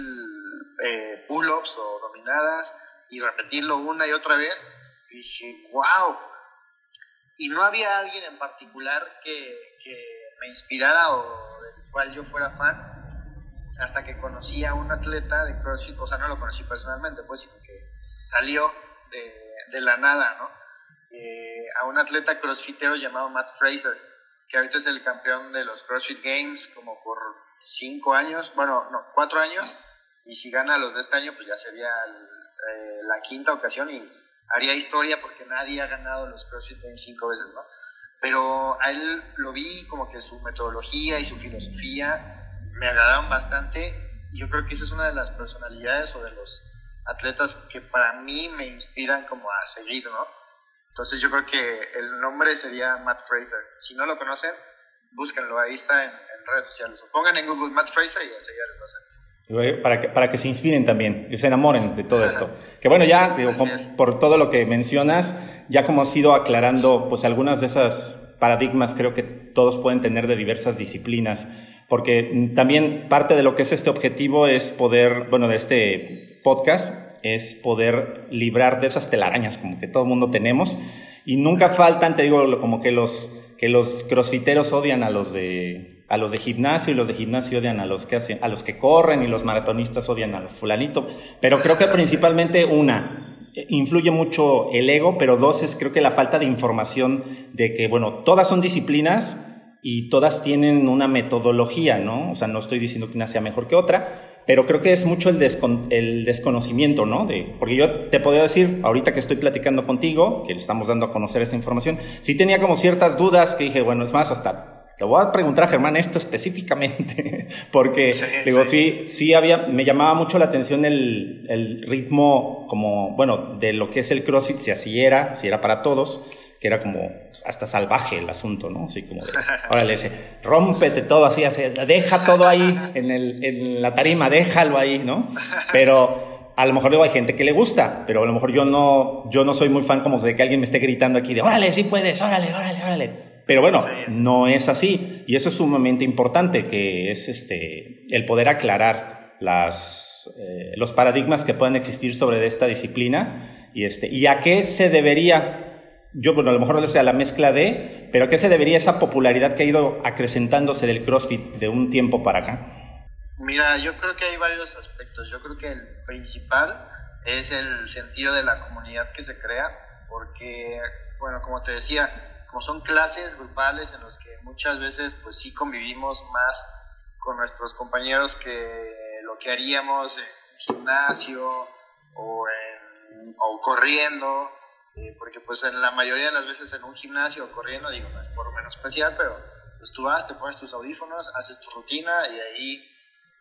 eh, pull-ups o dominadas y repetirlo una y otra vez. Y dije, wow. Y no había alguien en particular que, que me inspirara o del cual yo fuera fan hasta que conocí a un atleta de CrossFit, o sea, no lo conocí personalmente, pues, sino que salió de, de la nada, ¿no? Eh, a un atleta crossfitero llamado Matt Fraser, que ahorita es el campeón de los CrossFit Games como por cinco años, bueno, no, cuatro años, y si gana los de este año, pues ya sería eh, la quinta ocasión y haría historia porque nadie ha ganado los CrossFit Games cinco veces, ¿no? Pero a él lo vi como que su metodología y su filosofía me agradaron bastante y yo creo que esa es una de las personalidades o de los atletas que para mí me inspiran como a seguir, ¿no? Entonces yo creo que el nombre sería Matt Fraser. Si no lo conocen, búsquenlo, ahí está en, redes sociales. O pongan en Google Matt Fraser y enseguida les va a salir. Para que, para que se inspiren también y se enamoren de todo esto. Que bueno, ya por todo lo que mencionas, ya como has ido aclarando, pues algunas de esas paradigmas creo que todos pueden tener de diversas disciplinas, porque también parte de lo que es este objetivo es poder, bueno, de este podcast, es poder librar de esas telarañas como que todo el mundo tenemos y nunca faltan, te digo, como que los que los crossfiteros odian a los de a los de gimnasio y los de gimnasio odian a los que hacen a los que corren y los maratonistas odian al fulanito, pero creo que principalmente una influye mucho el ego, pero dos es creo que la falta de información de que, bueno, todas son disciplinas y todas tienen una metodología, ¿no? O sea, no estoy diciendo que una sea mejor que otra, pero creo que es mucho el, el desconocimiento, ¿no? De, porque yo te podría decir, ahorita que estoy platicando contigo, que le estamos dando a conocer esta información, sí tenía como ciertas dudas que dije, bueno, es más, hasta te voy a preguntar a Germán esto específicamente, porque digo, sí. sí, había, me llamaba mucho la atención el, el, ritmo como, bueno, de lo que es el CrossFit, si así era, si era para todos, que era como hasta salvaje el asunto, ¿no? Así como, de, órale, ese, rómpete todo así, así, deja todo ahí en, el, en la tarima, déjalo ahí, ¿no? Pero a lo mejor digo, hay gente que le gusta, pero a lo mejor yo no, yo no soy muy fan como de que alguien me esté gritando aquí de, órale, sí puedes, órale, órale, órale. Pero bueno, no es así. Y eso es sumamente importante, que es este, el poder aclarar las, eh, los paradigmas que pueden existir sobre esta disciplina y, este, y a qué se debería, yo bueno, a lo mejor no sea la mezcla de, pero a qué se debería esa popularidad que ha ido acrecentándose del CrossFit de un tiempo para acá. Mira, yo creo que hay varios aspectos. Yo creo que el principal es el sentido de la comunidad que se crea, porque, bueno, como te decía, como son clases grupales en los que muchas veces pues sí convivimos más con nuestros compañeros que lo que haríamos en gimnasio o, en, o corriendo, eh, porque pues en la mayoría de las veces en un gimnasio o corriendo, digo, no es por menos especial, pero pues tú vas, te pones tus audífonos, haces tu rutina y ahí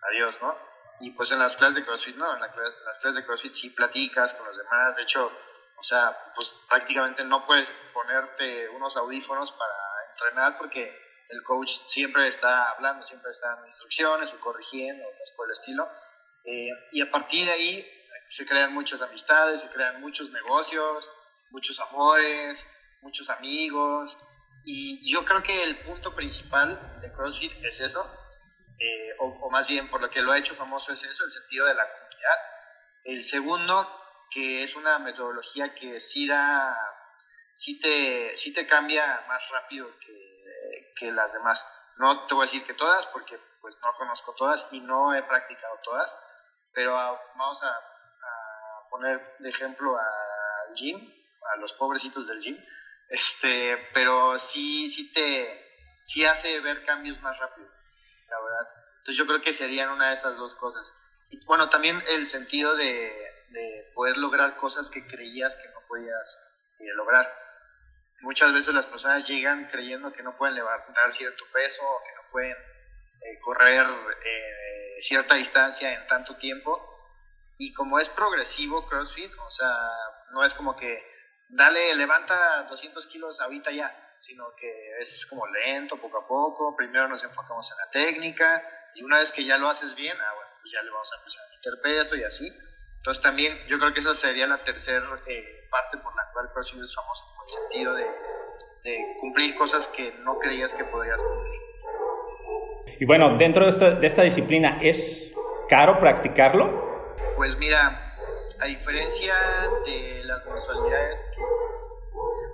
adiós, ¿no? Y pues en las clases de CrossFit, no, en, en las clases de CrossFit sí platicas con los demás, de hecho o sea, pues prácticamente no puedes ponerte unos audífonos para entrenar porque el coach siempre está hablando, siempre está dando instrucciones o corrigiendo, cosas por el estilo. Eh, y a partir de ahí se crean muchas amistades, se crean muchos negocios, muchos amores, muchos amigos. Y yo creo que el punto principal de CrossFit es eso, eh, o, o, más bien por lo que lo ha hecho famoso es eso, el sentido de la comunidad. El segundo que es una metodología que sí da, sí te, sí te cambia más rápido que, que, las demás. No te voy a decir que todas, porque pues no conozco todas y no he practicado todas, pero vamos a, poner de ejemplo al gym, a los pobrecitos del gym, este, pero sí, sí te, sí hace ver cambios más rápido, la verdad. Entonces yo creo que serían una de esas dos cosas. Y bueno, también el sentido de, de poder lograr cosas que creías que no podías eh, lograr. Muchas veces las personas llegan creyendo que no pueden levantar cierto peso que no pueden eh, correr eh, cierta distancia en tanto tiempo. Y como es progresivo CrossFit, o sea, no es como que dale, levanta 200 kilos ahorita ya. sino que es como lento, poco a poco. Primero nos enfocamos en la técnica y una vez que ya lo haces bien, ah, bueno, pues ya le vamos a empezar a meter peso y así. Entonces también yo creo que esa sería la tercera eh, parte por la cual CrossFit es famoso, en el sentido de, de, cumplir cosas que no creías que podrías cumplir. Y bueno, dentro de esta, de esta disciplina, ¿es caro practicarlo? Pues mira, a diferencia de las mensualidades que...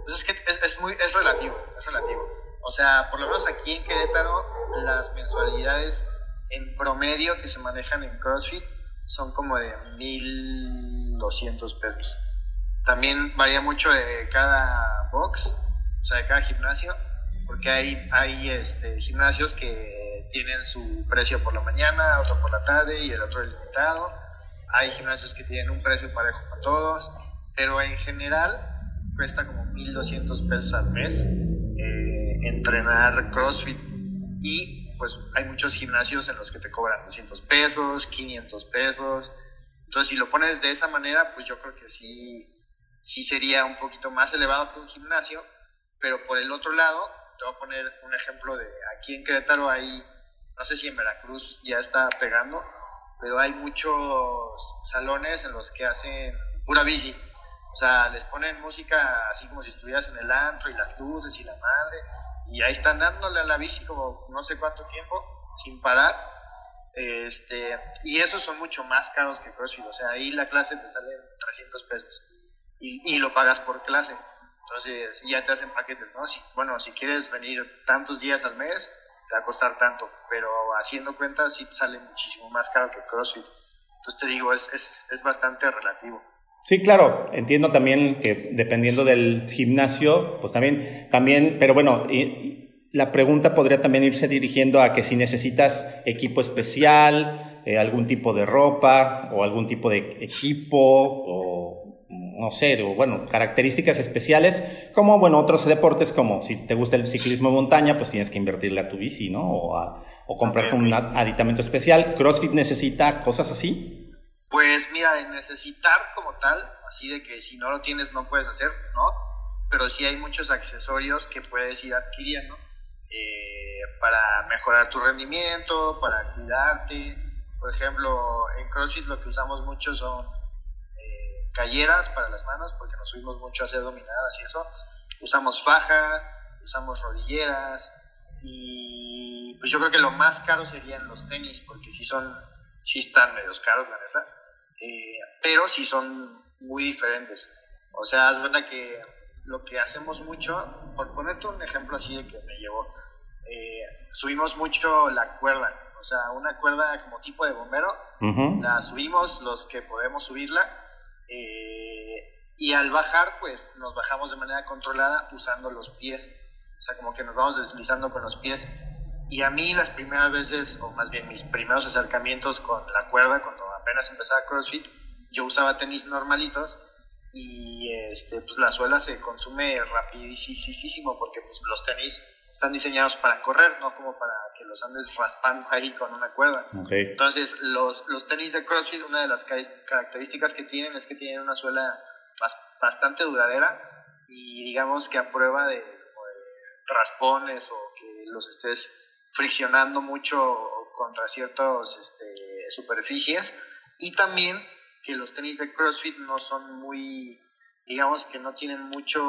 Pues es que es, es, muy, es relativo, es relativo. O sea, por lo menos aquí en Querétaro, las mensualidades en promedio que se manejan en CrossFit son como de 1200 pesos. También varía mucho de cada box, o sea, de cada gimnasio, porque hay, hay este, gimnasios que tienen su precio por la mañana, otro por la tarde y el otro limitado. Hay gimnasios que tienen un precio parejo para todos, pero en general cuesta como 1200 pesos al mes eh, entrenar CrossFit. Y pues hay muchos gimnasios en los que te cobran 200 pesos, 500 pesos. Entonces, si lo pones de esa manera, pues yo creo que sí, sí sería un poquito más elevado que un gimnasio. Pero por el otro lado, te voy a poner un ejemplo de aquí en Querétaro hay, no sé si en Veracruz ya está pegando, pero hay muchos salones en los que hacen pura bici. O sea, les ponen música así como si estuvieras en el antro y las luces y la madre y ahí están dándole a la bici como no sé cuánto tiempo, sin parar. Este, y esos son mucho más caros que CrossFit, o sea, ahí la clase te sale 300 pesos y, y lo pagas por clase. Entonces ya te hacen paquetes, ¿no? Si, bueno, si quieres venir tantos días al mes, te va a costar tanto, pero haciendo cuentas sí te sale muchísimo más caro que CrossFit. Entonces te digo, es, es, es bastante relativo. Sí, claro, entiendo también que dependiendo del gimnasio, pues también, también, pero bueno, la pregunta podría también irse dirigiendo a que si necesitas equipo especial, eh, algún tipo de ropa o algún tipo de equipo o no sé, o bueno, características especiales, como bueno, otros deportes como si te gusta el ciclismo de montaña, pues tienes que invertirle a tu bici, ¿no? O, a, o comprarte un aditamento especial. ¿CrossFit necesita cosas así? Pues mira, de necesitar como tal, así de que si no lo tienes no puedes hacer, ¿no? Pero sí hay muchos accesorios que puedes ir adquiriendo eh, para mejorar tu rendimiento, para cuidarte. Por ejemplo, en CrossFit lo que usamos mucho son eh, calleras para las manos, porque nos subimos mucho a hacer dominadas y eso. Usamos faja, usamos rodilleras y pues yo creo que lo más caro serían los tenis, porque si son sí están medios caros, la neta, eh, pero sí son muy diferentes. O sea, es verdad que lo que hacemos mucho, por ponerte un ejemplo así de que me llevó, eh, subimos mucho la cuerda, o sea, una cuerda como tipo de bombero, la subimos los que podemos subirla, eh, y al bajar, pues nos bajamos de manera controlada usando los pies, o sea, como que nos vamos deslizando con los pies y a mí las primeras veces, o más bien mis primeros acercamientos con la cuerda, cuando apenas empezaba CrossFit, yo usaba tenis normalitos y este, pues la suela se consume rapidísimo porque pues, los tenis están diseñados para correr, no como para que los andes raspando ahí con una cuerda. Entonces, los, los tenis de CrossFit, una de las características que tienen es que tienen una suela bastante duradera y digamos que a prueba de, de raspones o que los estés friccionando mucho contra ciertas este, superficies y también que los tenis de CrossFit no son muy, digamos que no tienen mucho,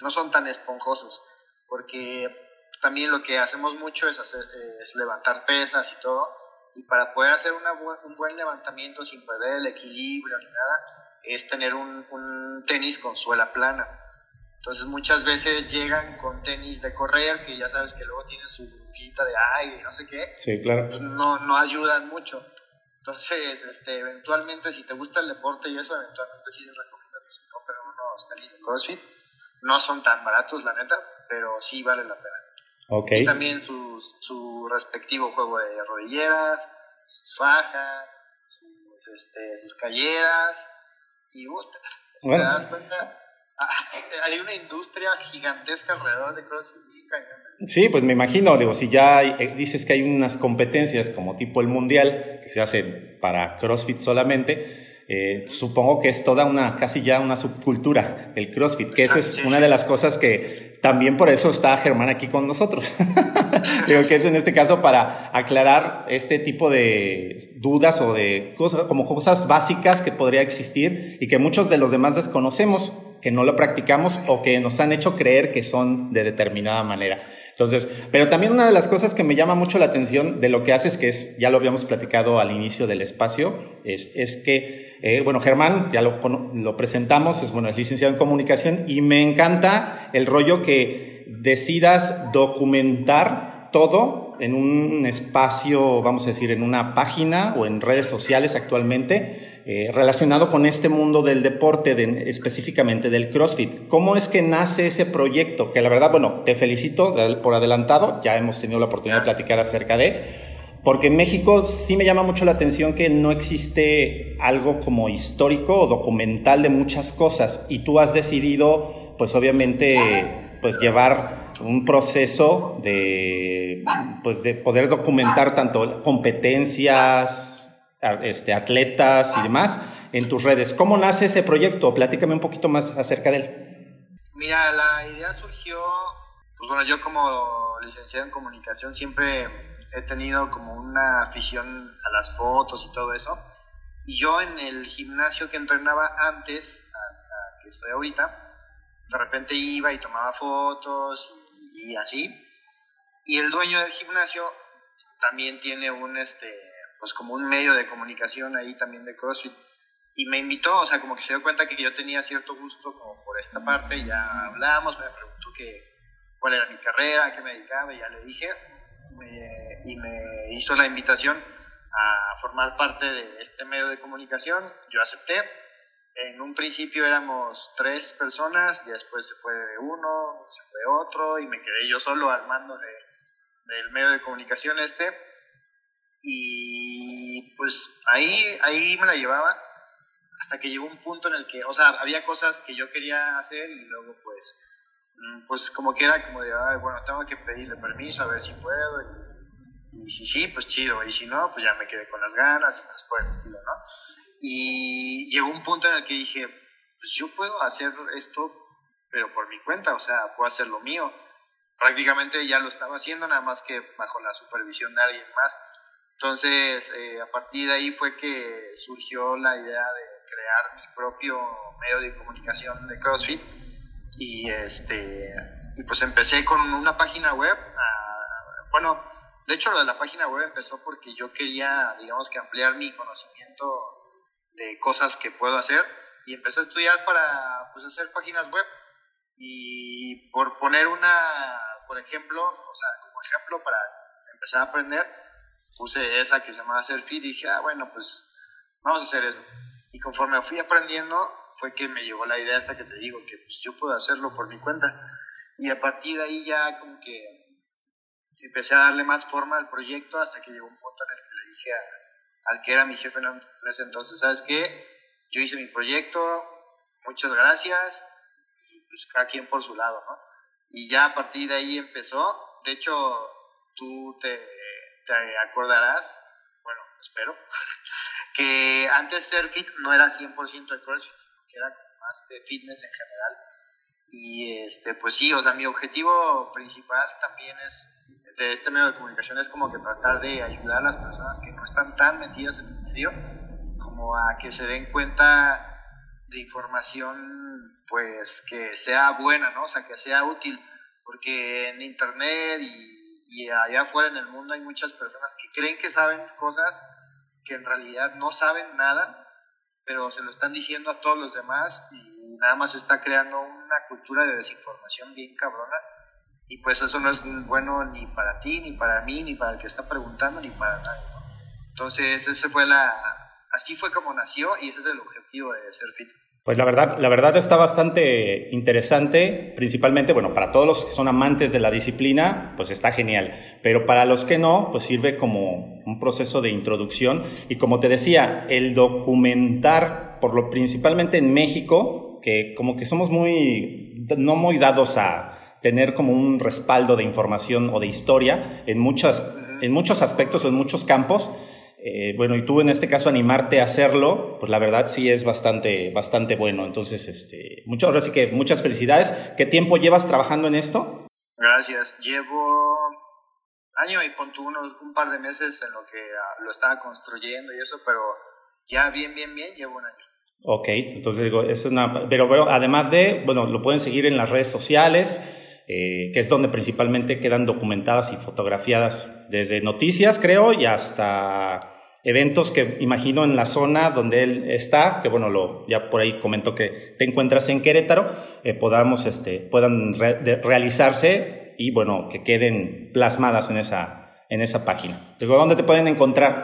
no son tan esponjosos, porque también lo que hacemos mucho es, hacer, es levantar pesas y todo, y para poder hacer una un buen levantamiento sin perder el equilibrio ni nada, es tener un, un tenis con suela plana. Entonces muchas veces llegan con tenis de correr, que ya sabes que luego tienen su burbujita de aire y no sé qué. Sí, claro. No, no ayudan mucho. Entonces, este, eventualmente, si te gusta el deporte y eso, eventualmente sí les recomiendo que se compren unos tenis de CrossFit. No son tan baratos, la neta, pero sí vale la pena. Okay. Y también sus, su respectivo juego de rodilleras, sus fajas, sus, este, sus calleras. Y te, te das cuenta, hay una industria gigantesca alrededor de CrossFit. Sí, pues me imagino, digo, si ya eh, dices que hay unas competencias como tipo el mundial que se hacen para CrossFit solamente, eh, supongo que es toda una, casi ya una subcultura, el CrossFit, que eso es una de las cosas que también por eso está Germán aquí con nosotros. Digo que es en este caso para aclarar este tipo de dudas o de cosas, como cosas básicas que podría existir y que muchos de los demás desconocemos, que no lo practicamos o que nos han hecho creer que son de determinada manera. Entonces, pero también una de las cosas que me llama mucho la atención de lo que haces, que es, ya lo habíamos platicado al inicio del espacio, es, es que, eh, bueno, Germán, ya lo, lo presentamos, es, bueno, es licenciado en comunicación y me encanta el rollo que decidas documentar todo en un espacio, vamos a decir, en una página o en redes sociales actualmente, eh, relacionado con este mundo del deporte, específicamente del CrossFit. ¿Cómo es que nace ese proyecto? Que la verdad, bueno, te felicito por adelantado, ya hemos tenido la oportunidad de platicar acerca de, porque en México sí me llama mucho la atención que no existe algo como histórico o documental de muchas cosas y tú has decidido, pues obviamente, pues llevar un proceso de, pues de poder documentar tanto competencias, este, atletas y demás en tus redes. ¿Cómo nace ese proyecto? Platícame un poquito más acerca de él. Mira, la idea surgió, pues bueno, yo como licenciado en comunicación siempre he tenido como una afición a las fotos y todo eso. Y yo en el gimnasio que entrenaba antes, a, que estoy ahorita, de repente iba y tomaba fotos y, y así. Y el dueño del gimnasio también tiene un, este, pues como un medio de comunicación ahí también de CrossFit. Y me invitó, o sea, como que se dio cuenta que yo tenía cierto gusto como por esta parte, ya hablamos, me preguntó que, cuál era mi carrera, a qué me dedicaba, y ya le dije, y me hizo la invitación a formar parte de este medio de comunicación, yo acepté. En un principio éramos tres personas, y después se fue uno, se fue otro, y me quedé yo solo al mando de, del medio de comunicación este y pues ahí, ahí me la llevaba hasta que llegó un punto en el que, o sea, había cosas que yo quería hacer y luego pues, mm, pues como que era como de, bueno, tengo que pedirle permiso a ver si puedo. Y, si sí, pues chido. Y si no, pues ya me quedé con las ganas y cosas por el estilo, ¿no? Y llegó un punto en el que dije, pues yo puedo hacer esto, pero por mi cuenta, o sea, puedo hacer lo mío. Prácticamente ya lo estaba haciendo, nada más que bajo la supervisión de alguien más. Entonces, eh, a partir de ahí fue que surgió la idea de crear mi propio medio de comunicación de CrossFit y este pues empecé con una página web. bueno, de hecho lo de la página web empezó porque yo quería, digamos que ampliar mi conocimiento de cosas que puedo hacer y empecé a estudiar para pues hacer páginas web y por poner una, por ejemplo, o sea, como ejemplo para empezar a aprender, puse esa que se llamaba Selfie y dije, ah, bueno, pues vamos a hacer eso. Y conforme fui aprendiendo, fue que me llegó la idea esta que te digo, que pues yo puedo hacerlo por mi cuenta. Y a partir de ahí ya como que empecé a darle más forma al proyecto hasta que llegó un punto en el que le dije al que era mi jefe en ese entonces, ¿sabes qué? Yo hice mi proyecto, muchas gracias, y pues cada quien por su lado, ¿no? Y ya a partir de ahí empezó, de hecho, tú te te acordarás, bueno, espero, que antes ser fit no era 100% de CrossFit, que era más de fitness en general. Y este, pues sí, o sea, mi objetivo principal también es de este medio de comunicación es como que tratar de ayudar a las personas que no están tan metidas en el medio, como a que se den cuenta de información pues que sea buena, ¿no? O sea, que sea útil, porque en internet y y allá afuera en el mundo hay muchas personas que creen que saben cosas que en realidad no saben nada, pero se lo están diciendo a todos los demás y nada más está creando una cultura de desinformación bien cabrona. Y pues eso no es bueno ni para ti, ni para mí, ni para el que está preguntando, ni para nadie. Entonces, ese fue la, así fue como nació y ese es el objetivo de ser fit. Pues la verdad, la verdad está bastante interesante, principalmente, bueno, para todos los que son amantes de la disciplina, pues está genial, pero para los que no, pues sirve como un proceso de introducción. Y como te decía, el documentar, por lo principalmente en México, que como que somos muy, no muy dados a tener como un respaldo de información o de historia en, muchas, en muchos aspectos o en muchos campos, eh, bueno, y tú en este caso animarte a hacerlo, pues la verdad sí es bastante, bastante bueno. Entonces, este, muchas, ahora sí que muchas felicidades. ¿Qué tiempo llevas trabajando en esto? Gracias. Llevo año y pon un par de meses en lo que ah, lo estaba construyendo y eso, pero ya bien, bien, bien, llevo un año. Ok, entonces digo, es una, pero, pero además de, bueno, lo pueden seguir en las redes sociales, eh, que es donde principalmente quedan documentadas y fotografiadas desde noticias, creo, y hasta eventos que imagino en la zona donde él está, que bueno, lo, ya por ahí comento que te encuentras en Querétaro, eh, podamos, este, puedan realizarse y bueno, que queden plasmadas en esa, en esa página. Digo, ¿dónde te pueden encontrar?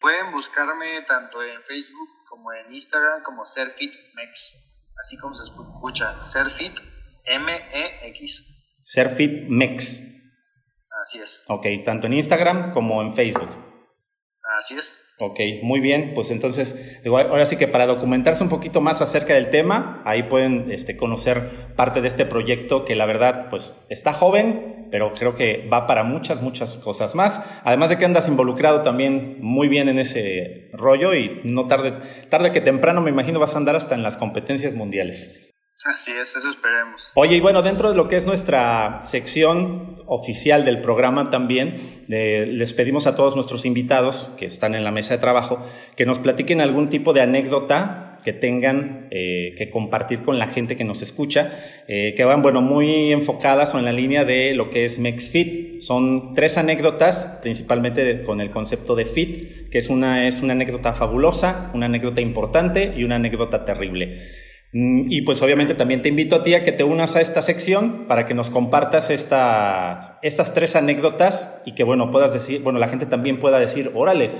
Pueden buscarme tanto en Facebook como en Instagram como SerfitMex, así como se escucha, Serfit M-E-X. SerfitMex. Así es. Ok, tanto en Instagram como en Facebook. Así es. Ok, muy bien. Pues entonces, ahora sí que para documentarse un poquito más acerca del tema, ahí pueden este, conocer parte de este proyecto que la verdad, pues está joven, pero creo que va para muchas, muchas cosas más. Además de que andas involucrado también muy bien en ese rollo y no tarde, tarde que temprano me imagino vas a andar hasta en las competencias mundiales. Así es, eso esperemos. Oye, y bueno, dentro de lo que es nuestra sección oficial del programa también, les pedimos a todos nuestros invitados que están en la mesa de trabajo que nos platiquen algún tipo de anécdota que tengan eh, que compartir con la gente que nos escucha, eh, que van, bueno, muy enfocadas o en la línea de lo que es MexFit. Son tres anécdotas, principalmente con el concepto de fit, que es una, es una anécdota fabulosa, una anécdota importante y una anécdota terrible. Mm, y pues obviamente también te invito a ti a que te unas a esta sección para que nos compartas esta, estas tres anécdotas y que bueno, puedas decir, bueno, la gente también pueda decir, órale,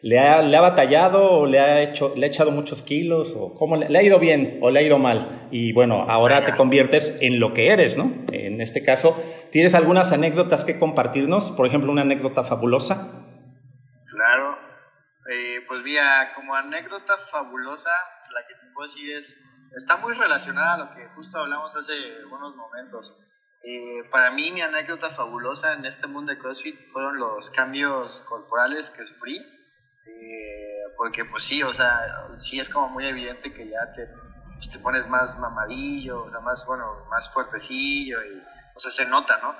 le ha, le ha batallado o le ha, hecho, le ha echado muchos kilos o cómo le, ha ido bien o le ha ido mal. Y bueno, ahora te conviertes en lo que eres, ¿no? En este caso, ¿tienes algunas anécdotas que compartirnos? Por ejemplo, una anécdota fabulosa. Claro. Eh, pues mira, como anécdota fabulosa, la que te puedo decir es está muy relacionada a lo que justo hablamos hace unos momentos. Eh, para mí mi anécdota fabulosa en este mundo de CrossFit fueron los cambios corporales que sufrí, eh, porque pues sí, o sea, sí es como muy evidente que ya te, pues, te pones más mamadillo, o sea, más, bueno, más fuertecillo, y, o sea, se nota, ¿no?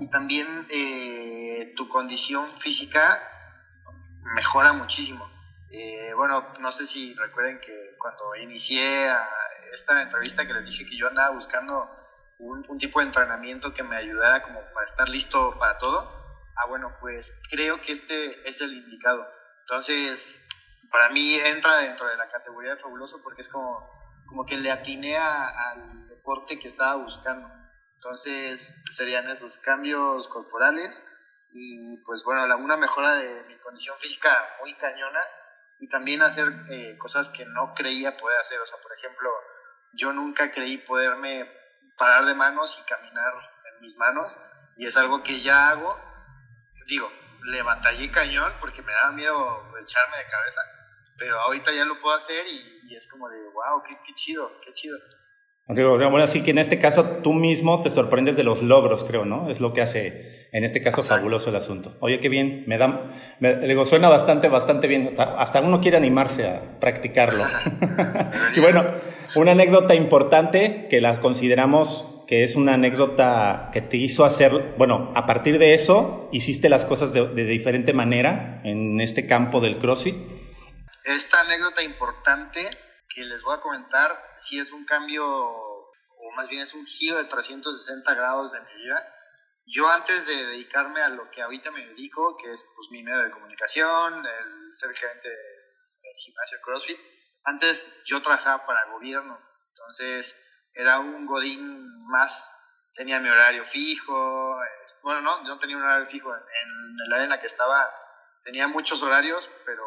Y también eh, tu condición física mejora muchísimo. bueno, no sé si recuerden que cuando inicié a esta entrevista que les dije que yo andaba buscando un, tipo de entrenamiento que me ayudara como para estar listo para todo, ah, bueno, pues creo que este es el indicado. Entonces, para mí entra dentro de la categoría de fabuloso porque es como, como que le atiné al deporte que estaba buscando. Entonces, serían esos cambios corporales y pues bueno, una mejora de mi condición física muy cañona y también hacer eh, cosas que no creía poder hacer. O sea, por ejemplo, yo nunca creí poderme parar de manos y caminar en mis manos y es algo que ya hago. Digo, le batallé cañón porque me daba miedo echarme de cabeza, pero ahorita ya lo puedo hacer y, es como de, wow, qué, qué chido, qué chido. Bueno, así que en este caso tú mismo te sorprendes de los logros, creo, ¿no? Es lo que hace, en este caso, fabuloso el asunto. Oye, qué bien, me da, me, digo, suena bastante, bastante bien. Hasta, uno quiere animarse a practicarlo. y bueno, una anécdota importante que la consideramos que es una anécdota que te hizo hacer, bueno, a partir de eso, hiciste las cosas de, de diferente manera en este campo del CrossFit. Esta anécdota importante que les voy a comentar si es un cambio, o más bien es un giro de 360 grados de mi vida. Yo antes de dedicarme a lo que ahorita me dedico, que es pues mi medio de comunicación, el ser gerente del gimnasio CrossFit, antes yo trabajaba para el gobierno, entonces era un godín más, tenía mi horario fijo, bueno, no, no tenía un horario fijo, en, el área en la que estaba tenía muchos horarios, pero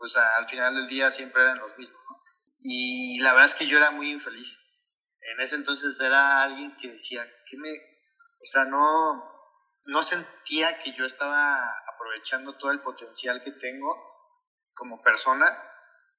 pues al final del día siempre eran los mismos. Y la verdad es que yo era muy infeliz. En ese entonces era alguien que decía, que me, o sea, no, no sentía que yo estaba aprovechando todo el potencial que tengo como persona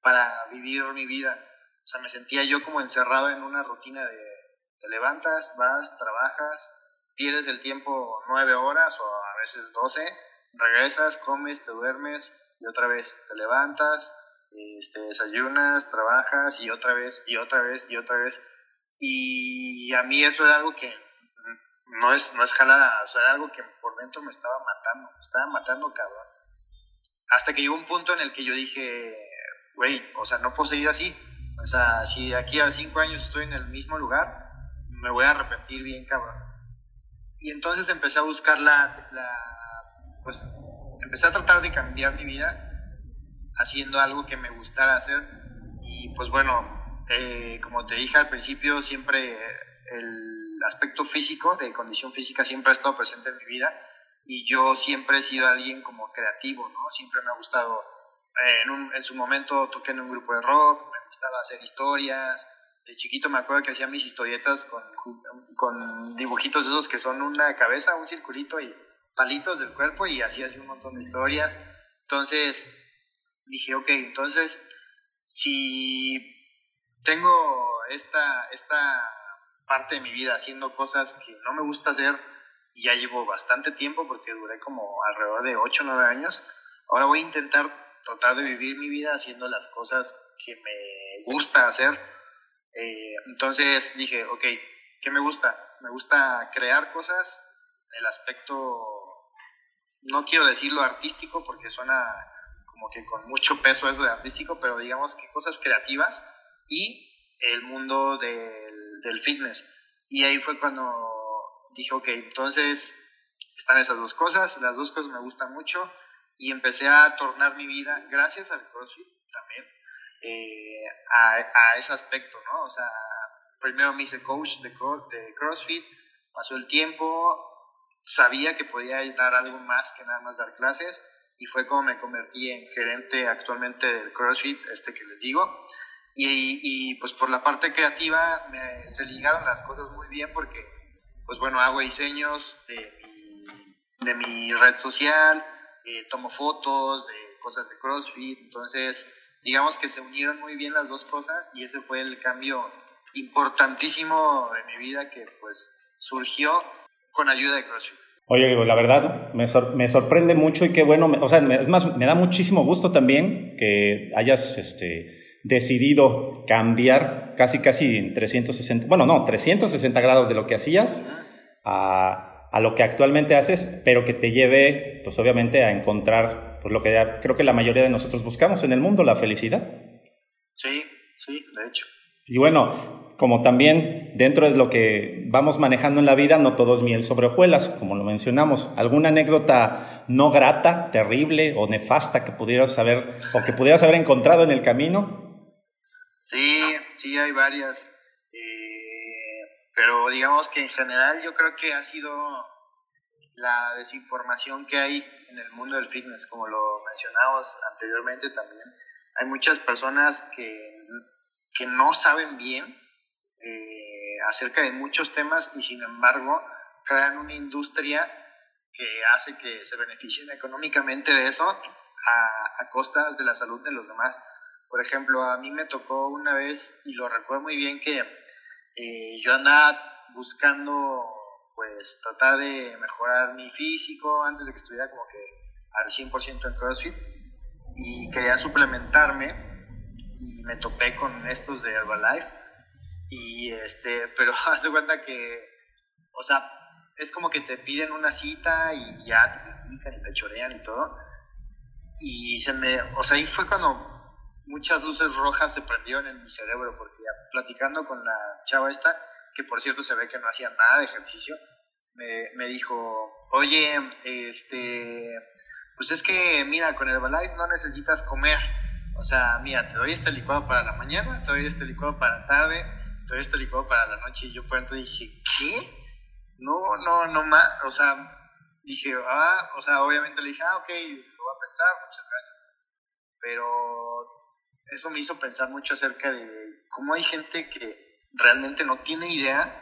para vivir mi vida. O sea, me sentía yo como encerrado en una rutina de te levantas, vas, trabajas, pierdes el tiempo nueve horas o a veces doce, regresas, comes, te duermes, y otra vez. Te levantas, este, desayunas, trabajas y otra vez y otra vez y otra vez. Y a mí eso era algo que no es, no es jalada, o sea, era algo que por dentro me estaba matando, me estaba matando, cabrón. Hasta que llegó un punto en el que yo dije, güey, o sea, no puedo seguir así. O sea, si de aquí a cinco años estoy en el mismo lugar, me voy a arrepentir bien, cabrón. Y entonces empecé a buscar la, pues, empecé a tratar de cambiar mi vida haciendo algo que me gustara hacer. Y pues bueno, eh, como te dije al principio, siempre el aspecto físico, de condición física, siempre ha estado presente en mi vida. Y yo siempre he sido alguien como creativo, ¿no? Siempre me ha gustado, eh, en, en su momento toqué en un grupo de rock, me gustaba hacer historias. De chiquito me acuerdo que hacía mis historietas con, con dibujitos esos que son una cabeza, un circulito y palitos del cuerpo y así hacía un montón de historias. Entonces, dije, ok, entonces, si tengo esta, esta parte de mi vida haciendo cosas que no me gusta hacer, y ya llevo bastante tiempo porque duré como alrededor de 8 o 9 años, ahora voy a intentar tratar de vivir mi vida haciendo las cosas que me gusta hacer. Eh, entonces dije, ok, ¿qué me gusta? Me gusta crear cosas, el aspecto, no quiero decirlo artístico porque suena como que con mucho peso eso de artístico, pero digamos que cosas creativas y el mundo del, del fitness. Y ahí fue cuando dije, ok, entonces están esas dos cosas, las dos cosas me gustan mucho y empecé a tornar mi vida, gracias al CrossFit también, eh, a, a, ese aspecto, ¿no? O sea, primero me hice coach de, de CrossFit, pasó el tiempo, sabía que podía dar algo más que nada más dar clases y fue como me convertí en gerente actualmente del CrossFit, este que les digo. Y, y pues por la parte creativa me, se ligaron las cosas muy bien porque, pues bueno, hago diseños de mi, de mi red social, eh, tomo fotos de cosas de CrossFit, entonces digamos que se unieron muy bien las dos cosas y ese fue el cambio importantísimo de mi vida que pues surgió con ayuda de CrossFit. Oye, la verdad, me, me, sorprende mucho y qué bueno, o sea, es más, me da muchísimo gusto también que hayas este, decidido cambiar casi, casi en 360, bueno, no, 360 grados de lo que hacías a, a lo que actualmente haces, pero que te lleve, pues obviamente, a encontrar pues, lo que creo que la mayoría de nosotros buscamos en el mundo, la felicidad. Sí, sí, de hecho. Y bueno, como también dentro de lo que vamos manejando en la vida, no todo es miel sobre hojuelas, como lo mencionamos. ¿Alguna anécdota no grata, terrible o nefasta que pudieras haber o que pudieras haber encontrado en el camino? Sí, sí, hay varias. Eh, pero digamos que en general yo creo que ha sido la desinformación que hay en el mundo del fitness, como lo mencionamos anteriormente también. Hay muchas personas que, que no saben bien eh, acerca de muchos temas y sin embargo crean una industria que hace que se beneficien económicamente de eso a, costas de la salud de los demás. Por ejemplo, a mí me tocó una vez, y lo recuerdo muy bien, que eh, yo andaba buscando, pues, tratar de mejorar mi físico antes de que estuviera como que al 100% en CrossFit y quería suplementarme y me topé con estos de Herbalife y este, pero haz de cuenta que, o sea, es como que te piden una cita y ya te platican y te chorean y todo. Y se me, o sea, ahí fue cuando muchas luces rojas se prendieron en mi cerebro, porque ya platicando con la chava esta, que por cierto se ve que no hacía nada de ejercicio, me, me dijo, oye, este, pues es que, mira, con el Herbalife no necesitas comer. O sea, mira, te doy este licuado para la mañana, te doy este licuado para la tarde, todo este licuado para la noche y yo por dentro dije, ¿qué? No, no, no más, o sea, dije, ah, o sea, obviamente le dije, ah, ok, lo voy a pensar, muchas gracias. Pero eso me hizo pensar mucho acerca de cómo hay gente que realmente no tiene idea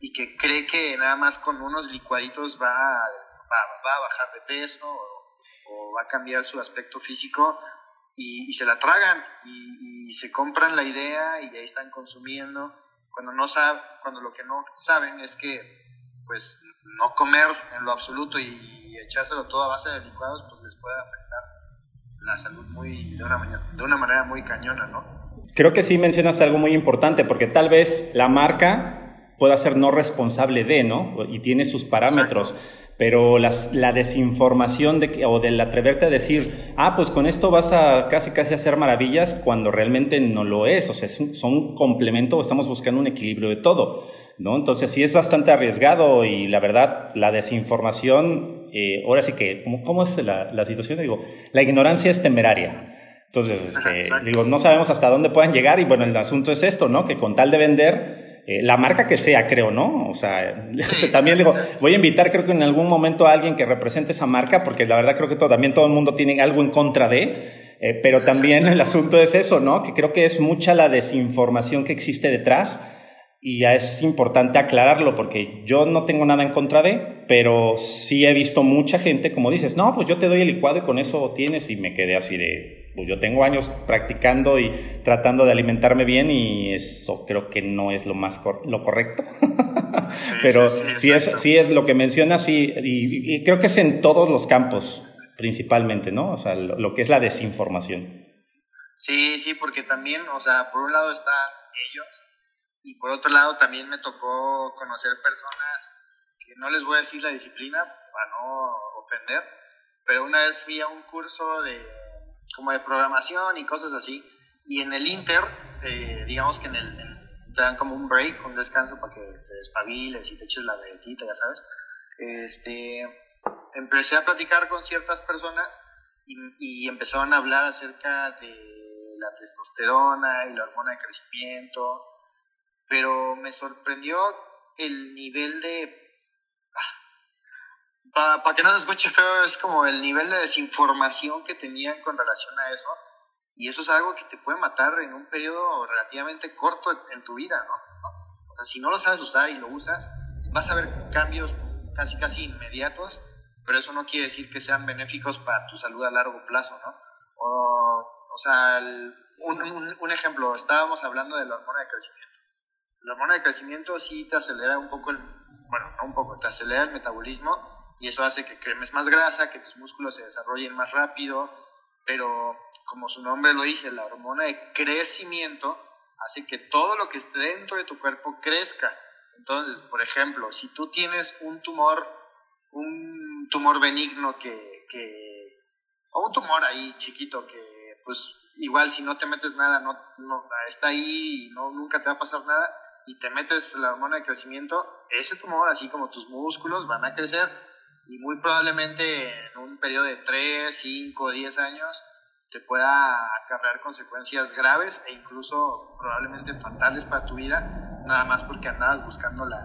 y que cree que nada más con unos licuaditos va a, va, a bajar de peso o, va a cambiar su aspecto físico y, se la tragan y, se compran la idea y ahí están consumiendo cuando no sabe, cuando lo que no saben es que pues no comer en lo absoluto y echárselo todo a base de licuados pues les puede afectar la salud muy, de, una de una manera muy cañona, ¿no? Creo que sí mencionas algo muy importante, porque tal vez la marca pueda ser no responsable de, ¿no? Y tiene sus parámetros. Pero las, la desinformación de, o del atreverte a decir, ah, pues con esto vas a casi casi hacer maravillas cuando realmente no lo es. O sea, son un complemento, estamos buscando un equilibrio de todo. ¿no? Entonces sí es bastante arriesgado y la verdad, la desinformación, eh, ahora sí que, ¿cómo, es la, la, situación? Digo, la ignorancia es temeraria. Entonces, este, digo, no sabemos hasta dónde puedan llegar y bueno, el asunto es esto, ¿no? Que con tal de vender, eh, la marca que sea, creo, ¿no? O sea, también digo, voy a invitar creo que en algún momento a alguien que represente esa marca, porque la verdad creo que todo, también todo el mundo tiene algo en contra de, eh, pero también el asunto es eso, ¿no? Que creo que es mucha la desinformación que existe detrás y ya es importante aclararlo porque yo no tengo nada en contra de, pero sí he visto mucha gente, como dices, no, pues yo te doy el licuado y con eso tienes y me quedé así de, pues yo tengo años practicando y tratando de alimentarme bien y eso creo que no es lo más lo correcto. pero sí, es, sí es lo que mencionas y, y, creo que es en todos los campos principalmente, ¿no? O sea, lo que es la desinformación. Sí, sí, porque también, o sea, por un lado están ellos y por otro lado también me tocó conocer personas que no les voy a decir la disciplina para no ofender, pero una vez fui a un curso de como de programación y cosas así y en el Inter, eh, digamos que en el te dan como un break, un descanso para que te despabiles y te eches la vegetita, ya sabes. Este, empecé a platicar con ciertas personas y, y empezaron a hablar acerca de la testosterona y la hormona de crecimiento pero me sorprendió el nivel de... Ah, Para que no se escuche feo, es como el nivel de desinformación que tenían con relación a eso. Y eso es algo que te puede matar en un periodo relativamente corto en tu vida, ¿no? O sea, si no lo sabes usar y lo usas, vas a ver cambios casi casi inmediatos, pero eso no quiere decir que sean benéficos para tu salud a largo plazo, ¿no? O, o sea, un, un, un ejemplo, estábamos hablando de la hormona de crecimiento la hormona de crecimiento sí te acelera un poco el, bueno, no un poco, te acelera el metabolismo y eso hace que cremes más grasa, que tus músculos se desarrollen más rápido, pero como su nombre lo dice, la hormona de crecimiento hace que todo lo que esté dentro de tu cuerpo crezca. Entonces, por ejemplo, si tú tienes un tumor, un tumor benigno que, que o un tumor ahí chiquito que pues igual si no te metes nada, no, no está ahí y no, nunca te va a pasar nada, y te metes la hormona de crecimiento, ese tumor, así como tus músculos, van a crecer y muy probablemente en un periodo de 3, 5, 10 años te pueda acarrear consecuencias graves e incluso probablemente fatales para tu vida, nada más porque andabas buscando la,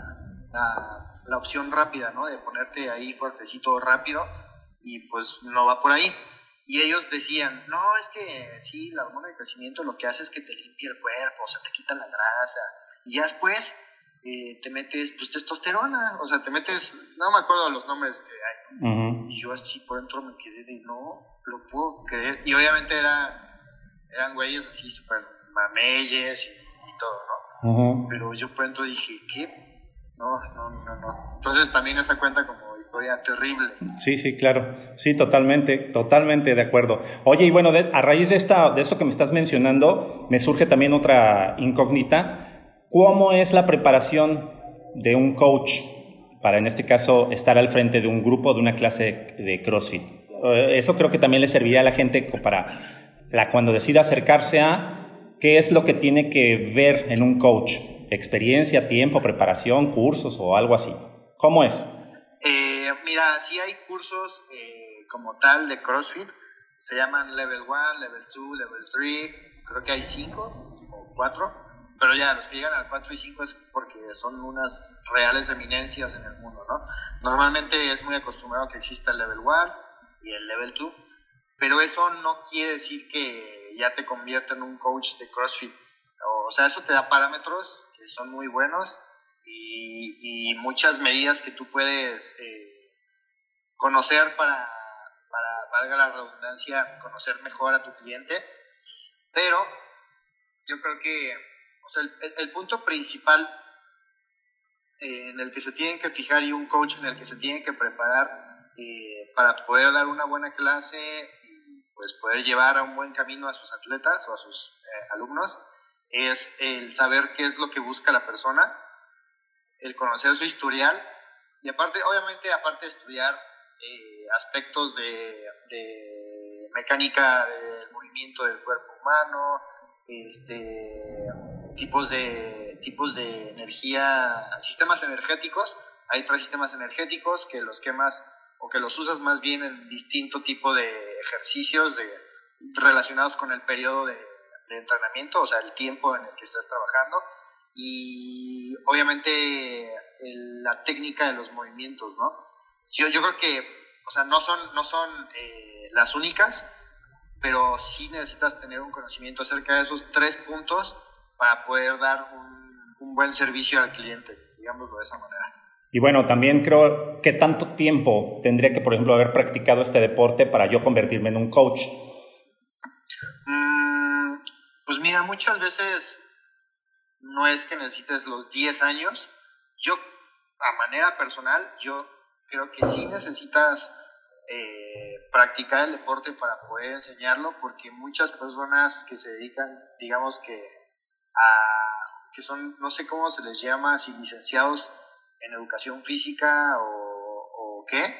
la, la opción rápida, ¿no? De ponerte ahí fuertecito rápido y pues no va por ahí. Y ellos decían, no, es que sí, la hormona de crecimiento lo que hace es que te limpia el cuerpo, o sea, te quita la grasa, y ya después eh, te metes pues testosterona, o sea, te metes, no me acuerdo los nombres que hay, y yo así por dentro me quedé de no, lo puedo creer, y obviamente era, eran güeyes así súper mameyes y, todo, ¿no? Pero yo por dentro dije, ¿qué? No, no, no, no. Entonces también esa cuenta como historia terrible. Sí, sí, claro. Sí, totalmente, totalmente de acuerdo. Oye, y bueno, a raíz de, esta, de eso que me estás mencionando, me surge también otra incógnita ¿Cómo es la preparación de un coach para, en este caso, estar al frente de un grupo, de una clase de CrossFit? Eh, eso creo que también le serviría a la gente para cuando decida acercarse a qué es lo que tiene que ver en un coach. Experiencia, tiempo, preparación, cursos o algo así. ¿Cómo es? Eh, mira, sí hay cursos eh, como tal de CrossFit. Se llaman Level 1, Level 2, Level 3. Creo que hay 5 o 4 pero ya los que llegan al 4 y 5 es porque son unas reales eminencias en el mundo, ¿no? Normalmente es muy acostumbrado que exista el level 1 y el level 2, pero eso no quiere decir que ya te convierta en un coach de CrossFit. O sea, eso te da parámetros que son muy buenos y, y muchas medidas que tú puedes eh, conocer para, para, valga la redundancia, conocer mejor a tu cliente, pero yo creo que o sea, el, punto principal eh, en el que se tienen que fijar y un coach en el que se tiene que preparar eh, para poder dar una buena clase y pues poder llevar a un buen camino a sus atletas o a sus eh, alumnos es el saber qué es lo que busca la persona, el conocer su historial y aparte, obviamente, aparte de estudiar eh, aspectos de, mecánica del movimiento del cuerpo humano, este, tipos de, tipos de energía, sistemas energéticos, hay tres sistemas energéticos que los quemas o que los usas más bien en distinto tipo de ejercicios de, relacionados con el periodo de, entrenamiento, o sea, el tiempo en el que estás trabajando y obviamente la técnica de los movimientos, ¿no? Yo, yo creo que, o sea, no son, no son eh, las únicas, pero sí necesitas tener un conocimiento acerca de esos tres puntos para poder dar un, un buen servicio al cliente, digámoslo de esa manera. Y bueno, también creo que tanto tiempo tendría que, por ejemplo, haber practicado este deporte para yo convertirme en un coach. Mm, pues mira, muchas veces no es que necesites los 10 años. Yo, a manera personal, yo creo que sí necesitas eh, practicar el deporte para poder enseñarlo, porque muchas personas que se dedican, digamos que a, que son, no sé cómo se les llama, si licenciados en educación física o, qué,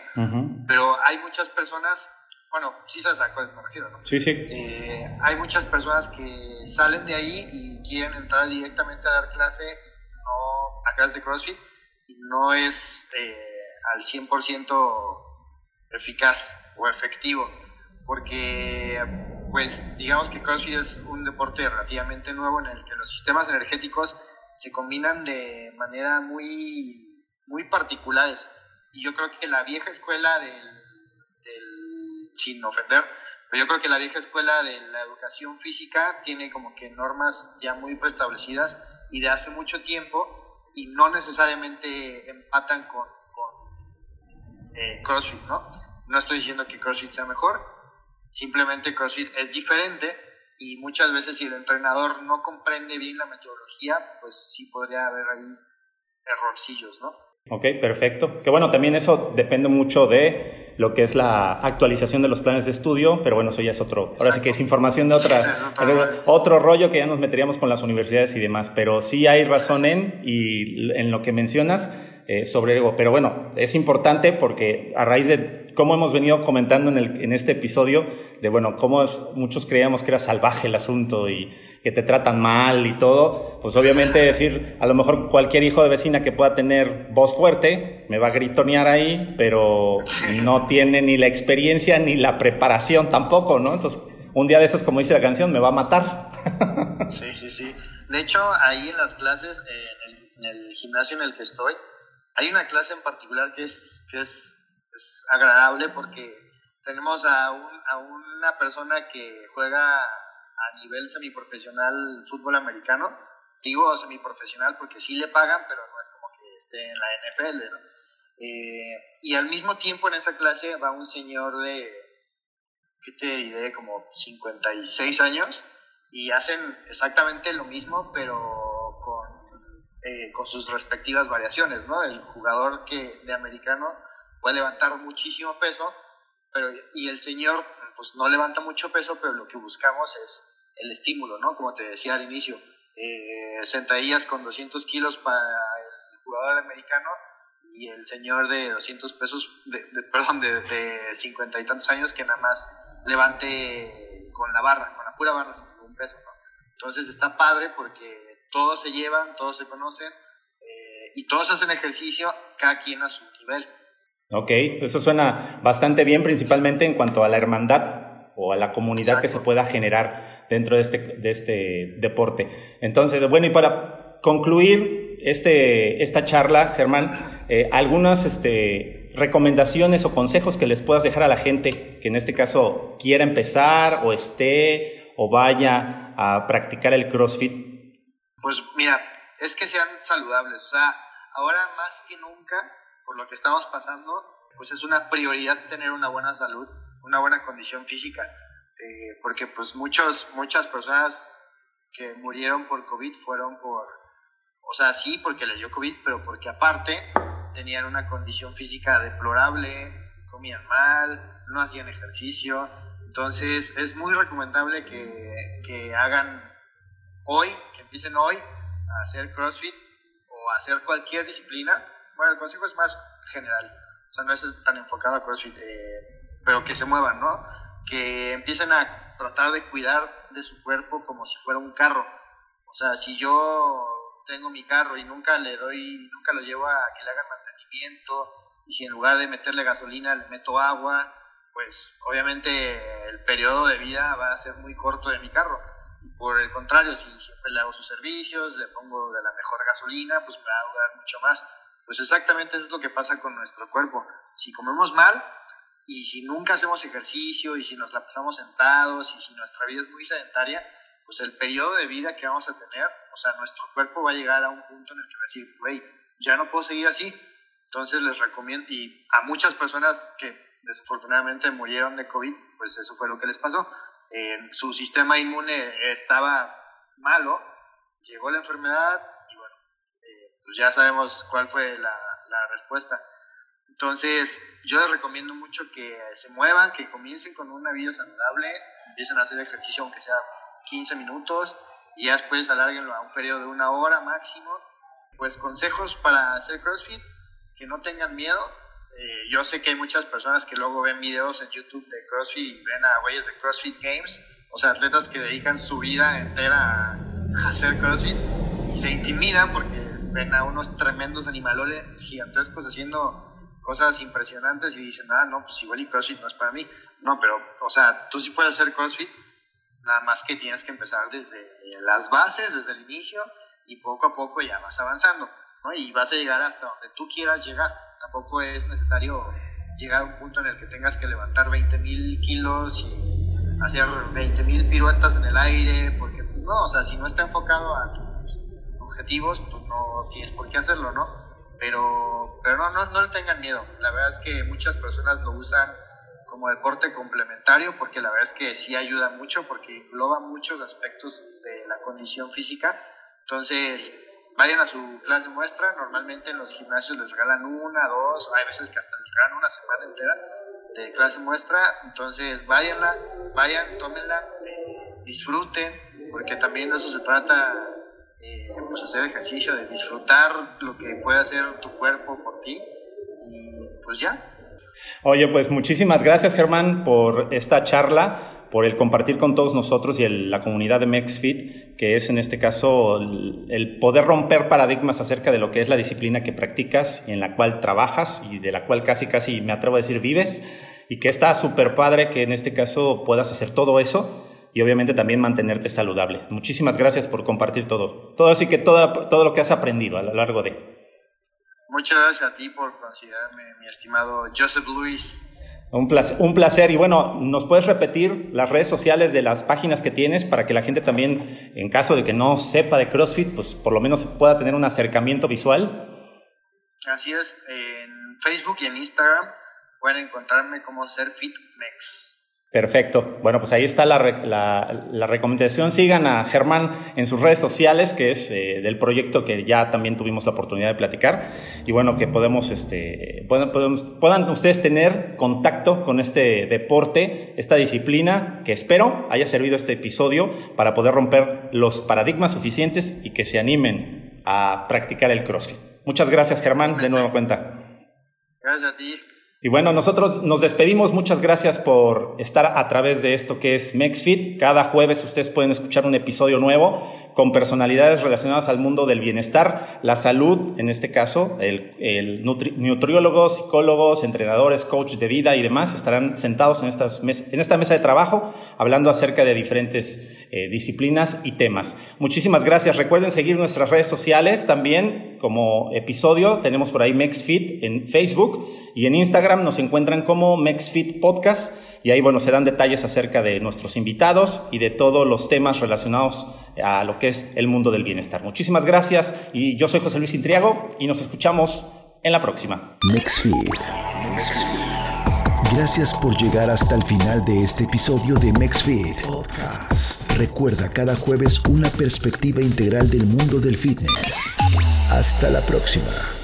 pero hay muchas personas, bueno, sí sabes a cuáles me refiero, ¿no? Sí, sí. Eh, hay muchas personas que salen de ahí y quieren entrar directamente a dar clase, no a clases de CrossFit, y no es eh, al 100% eficaz o efectivo, porque pues digamos que CrossFit es un deporte relativamente nuevo en el que los sistemas energéticos se combinan de manera muy muy particulares. Y yo creo que la vieja escuela del, sin ofender, pero yo creo que la vieja escuela de la educación física tiene como que normas ya muy preestablecidas y de hace mucho tiempo y no necesariamente empatan con, eh, CrossFit, ¿no? No estoy diciendo que CrossFit sea mejor, simplemente CrossFit es diferente y muchas veces si el entrenador no comprende bien la metodología, pues sí podría haber ahí errorcillos, ¿no? Ok, perfecto. Que bueno, también eso depende mucho de lo que es la actualización de los planes de estudio, pero bueno, eso ya es otro. Ahora sí que es información de otra, otro rollo que ya nos meteríamos con las universidades y demás, pero sí hay razón en, y en lo que mencionas eh, sobre ego. Pero bueno, es importante porque a raíz de cómo hemos venido comentando en, el, en este episodio, de bueno, cómo muchos creíamos que era salvaje el asunto y que te tratan mal y todo, pues obviamente decir, a lo mejor cualquier hijo de vecina que pueda tener voz fuerte, me va a gritonear ahí, pero no tiene ni la experiencia ni la preparación tampoco, ¿no? Entonces, un día de esos, como dice la canción, me va a matar. Sí, sí, sí. De hecho, ahí en las clases, en, el, gimnasio en el que estoy, hay una clase en particular que es, que es, es agradable porque tenemos a, un, a una persona que juega a nivel semiprofesional fútbol americano. Digo semiprofesional porque sí le pagan, pero no es como que esté en la NFL, ¿no? Eh, y al mismo tiempo en esa clase va un señor de, ¿qué te diré? Como 56 años y hacen exactamente lo mismo, pero eh, con sus respectivas variaciones, ¿no? El jugador que, de americano puede levantar muchísimo peso, pero, y el señor pues no levanta mucho peso, pero lo que buscamos es el estímulo, ¿no? Como te decía al inicio, eh, sentadillas con 200 kilos para el jugador americano y el señor de 200 pesos, de, perdón, de, 50 y tantos años que nada más levante con la barra, con la pura barra, sin ningún peso, ¿no? Entonces está padre porque todos se llevan, todos se conocen eh, y todos hacen ejercicio, cada quien a su nivel. Ok, eso suena bastante bien, principalmente en cuanto a la hermandad o a la comunidad que se pueda generar dentro de este, de este deporte. Entonces, bueno, y para concluir este, esta charla, Germán, eh, algunas este, recomendaciones o consejos que les puedas dejar a la gente que en este caso quiera empezar o esté o vaya a practicar el CrossFit. Pues mira, es que sean saludables, o sea, ahora más que nunca, por lo que estamos pasando, pues es una prioridad tener una buena salud una buena condición física, eh, porque pues muchos, muchas personas que murieron por COVID fueron por, o sea, sí, porque les dio COVID, pero porque aparte tenían una condición física deplorable, comían mal, no hacían ejercicio, Entonces es muy recomendable que, que hagan hoy, empiecen hoy a hacer CrossFit o hacer cualquier disciplina. Bueno, el consejo es más general, o sea, no es tan enfocado a CrossFit, eh, pero que se muevan, ¿no? Que empiecen a tratar de cuidar de su cuerpo como si fuera un carro. O sea, si yo tengo mi carro y nunca le doy, nunca lo llevo a que le hagan mantenimiento, y si en lugar de meterle gasolina le meto agua, pues obviamente el periodo de vida va a ser muy corto de mi carro. Por el contrario, si siempre le hago sus servicios, le pongo de la mejor gasolina, pues va a durar mucho más. Pues exactamente eso es lo que pasa con nuestro cuerpo. Si comemos mal y si nunca hacemos ejercicio y si nos la pasamos sentados y si nuestra vida es muy sedentaria, pues el periodo de vida que vamos a tener, o sea, nuestro cuerpo va a llegar a un punto en el que va a decir, güey, ya no puedo seguir así. Entonces les recomiendo, y a muchas personas que desafortunadamente murieron de COVID, pues eso fue lo que les pasó. Su sistema inmune estaba malo, llegó la enfermedad y bueno, eh, pues ya sabemos cuál fue la, la respuesta. Entonces, yo les recomiendo mucho que se muevan, que comiencen con una vida saludable, empiecen a hacer ejercicio aunque sea 15 minutos y ya después alárguenlo a un periodo de una hora máximo. Pues consejos para hacer CrossFit, que no tengan miedo. Eh, yo sé que hay muchas personas que luego ven videos en YouTube de CrossFit y ven a güeyes de CrossFit Games, o sea, atletas que dedican su vida entera a hacer CrossFit y se intimidan porque ven a unos tremendos animalones gigantescos haciendo cosas impresionantes y dicen, ah, no, pues igual y CrossFit no es para mí. No, pero, o sea, tú sí puedes hacer CrossFit, nada más que tienes que empezar desde las bases, desde el inicio, y poco a poco ya vas avanzando, ¿no? Y vas a llegar hasta donde tú quieras llegar. Tampoco es necesario llegar a un punto en el que tengas que levantar 20 mil kilos y hacer 20 mil piruetas en el aire, porque pues, no, o sea, si no está enfocado a tus objetivos, pues no tienes por qué hacerlo, ¿no? Pero, pero no, no, no le tengan miedo. La verdad es que muchas personas lo usan como deporte complementario, porque la verdad es que sí ayuda mucho, porque engloba muchos aspectos de la condición física. Entonces, vayan a su clase muestra, normalmente en los gimnasios les regalan una, dos, hay veces que hasta les regalan una semana entera de clase muestra, entonces váyanla, vayan, tómenla, disfruten, porque también de eso se trata, eh, pues hacer ejercicio, de disfrutar lo que puede hacer tu cuerpo por ti, y pues ya, Oye, pues muchísimas gracias Germán por esta charla, por el compartir con todos nosotros y la comunidad de MexFit, que es en este caso el, poder romper paradigmas acerca de lo que es la disciplina que practicas y en la cual trabajas y de la cual casi casi me atrevo a decir vives y que está súper padre que en este caso puedas hacer todo eso y obviamente también mantenerte saludable. Muchísimas gracias por compartir todo, todo así que todo, todo lo que has aprendido a lo largo de... Muchas gracias a ti por considerarme, mi estimado Joseph Luis. Un placer, un placer. Y bueno, ¿nos puedes repetir las redes sociales de las páginas que tienes para que la gente también, en caso de que no sepa de CrossFit, pues por lo menos pueda tener un acercamiento visual? Así es, en Facebook y en Instagram pueden encontrarme como SerFitMex. Perfecto. Bueno, pues ahí está la, la, recomendación. Sigan a Germán en sus redes sociales, que es eh, del proyecto que ya también tuvimos la oportunidad de platicar. Y bueno, que podemos, este, puedan, puedan ustedes tener contacto con este deporte, esta disciplina, que espero haya servido este episodio para poder romper los paradigmas suficientes y que se animen a practicar el CrossFit. Muchas gracias, Germán, de nueva cuenta. Gracias a ti. Y bueno, nosotros nos despedimos. Muchas gracias por estar a través de esto que es MexFit. Cada jueves ustedes pueden escuchar un episodio nuevo con personalidades relacionadas al mundo del bienestar, la salud, en este caso, el, nutriólogos, psicólogos, entrenadores, coach de vida y demás estarán sentados en, estas en esta mesa de trabajo hablando acerca de diferentes eh, disciplinas y temas. Muchísimas gracias. Recuerden seguir nuestras redes sociales también como episodio. Tenemos por ahí MexFit en Facebook y en Instagram nos encuentran como MexFit Podcast y ahí, bueno, se dan detalles acerca de nuestros invitados y de todos los temas relacionados a lo que es el mundo del bienestar. Muchísimas gracias y yo soy José Luis Intriago y nos escuchamos en la próxima. MexFit. Gracias por llegar hasta el final de este episodio de MexFit Podcast. Recuerda cada jueves una perspectiva integral del mundo del fitness. Hasta la próxima.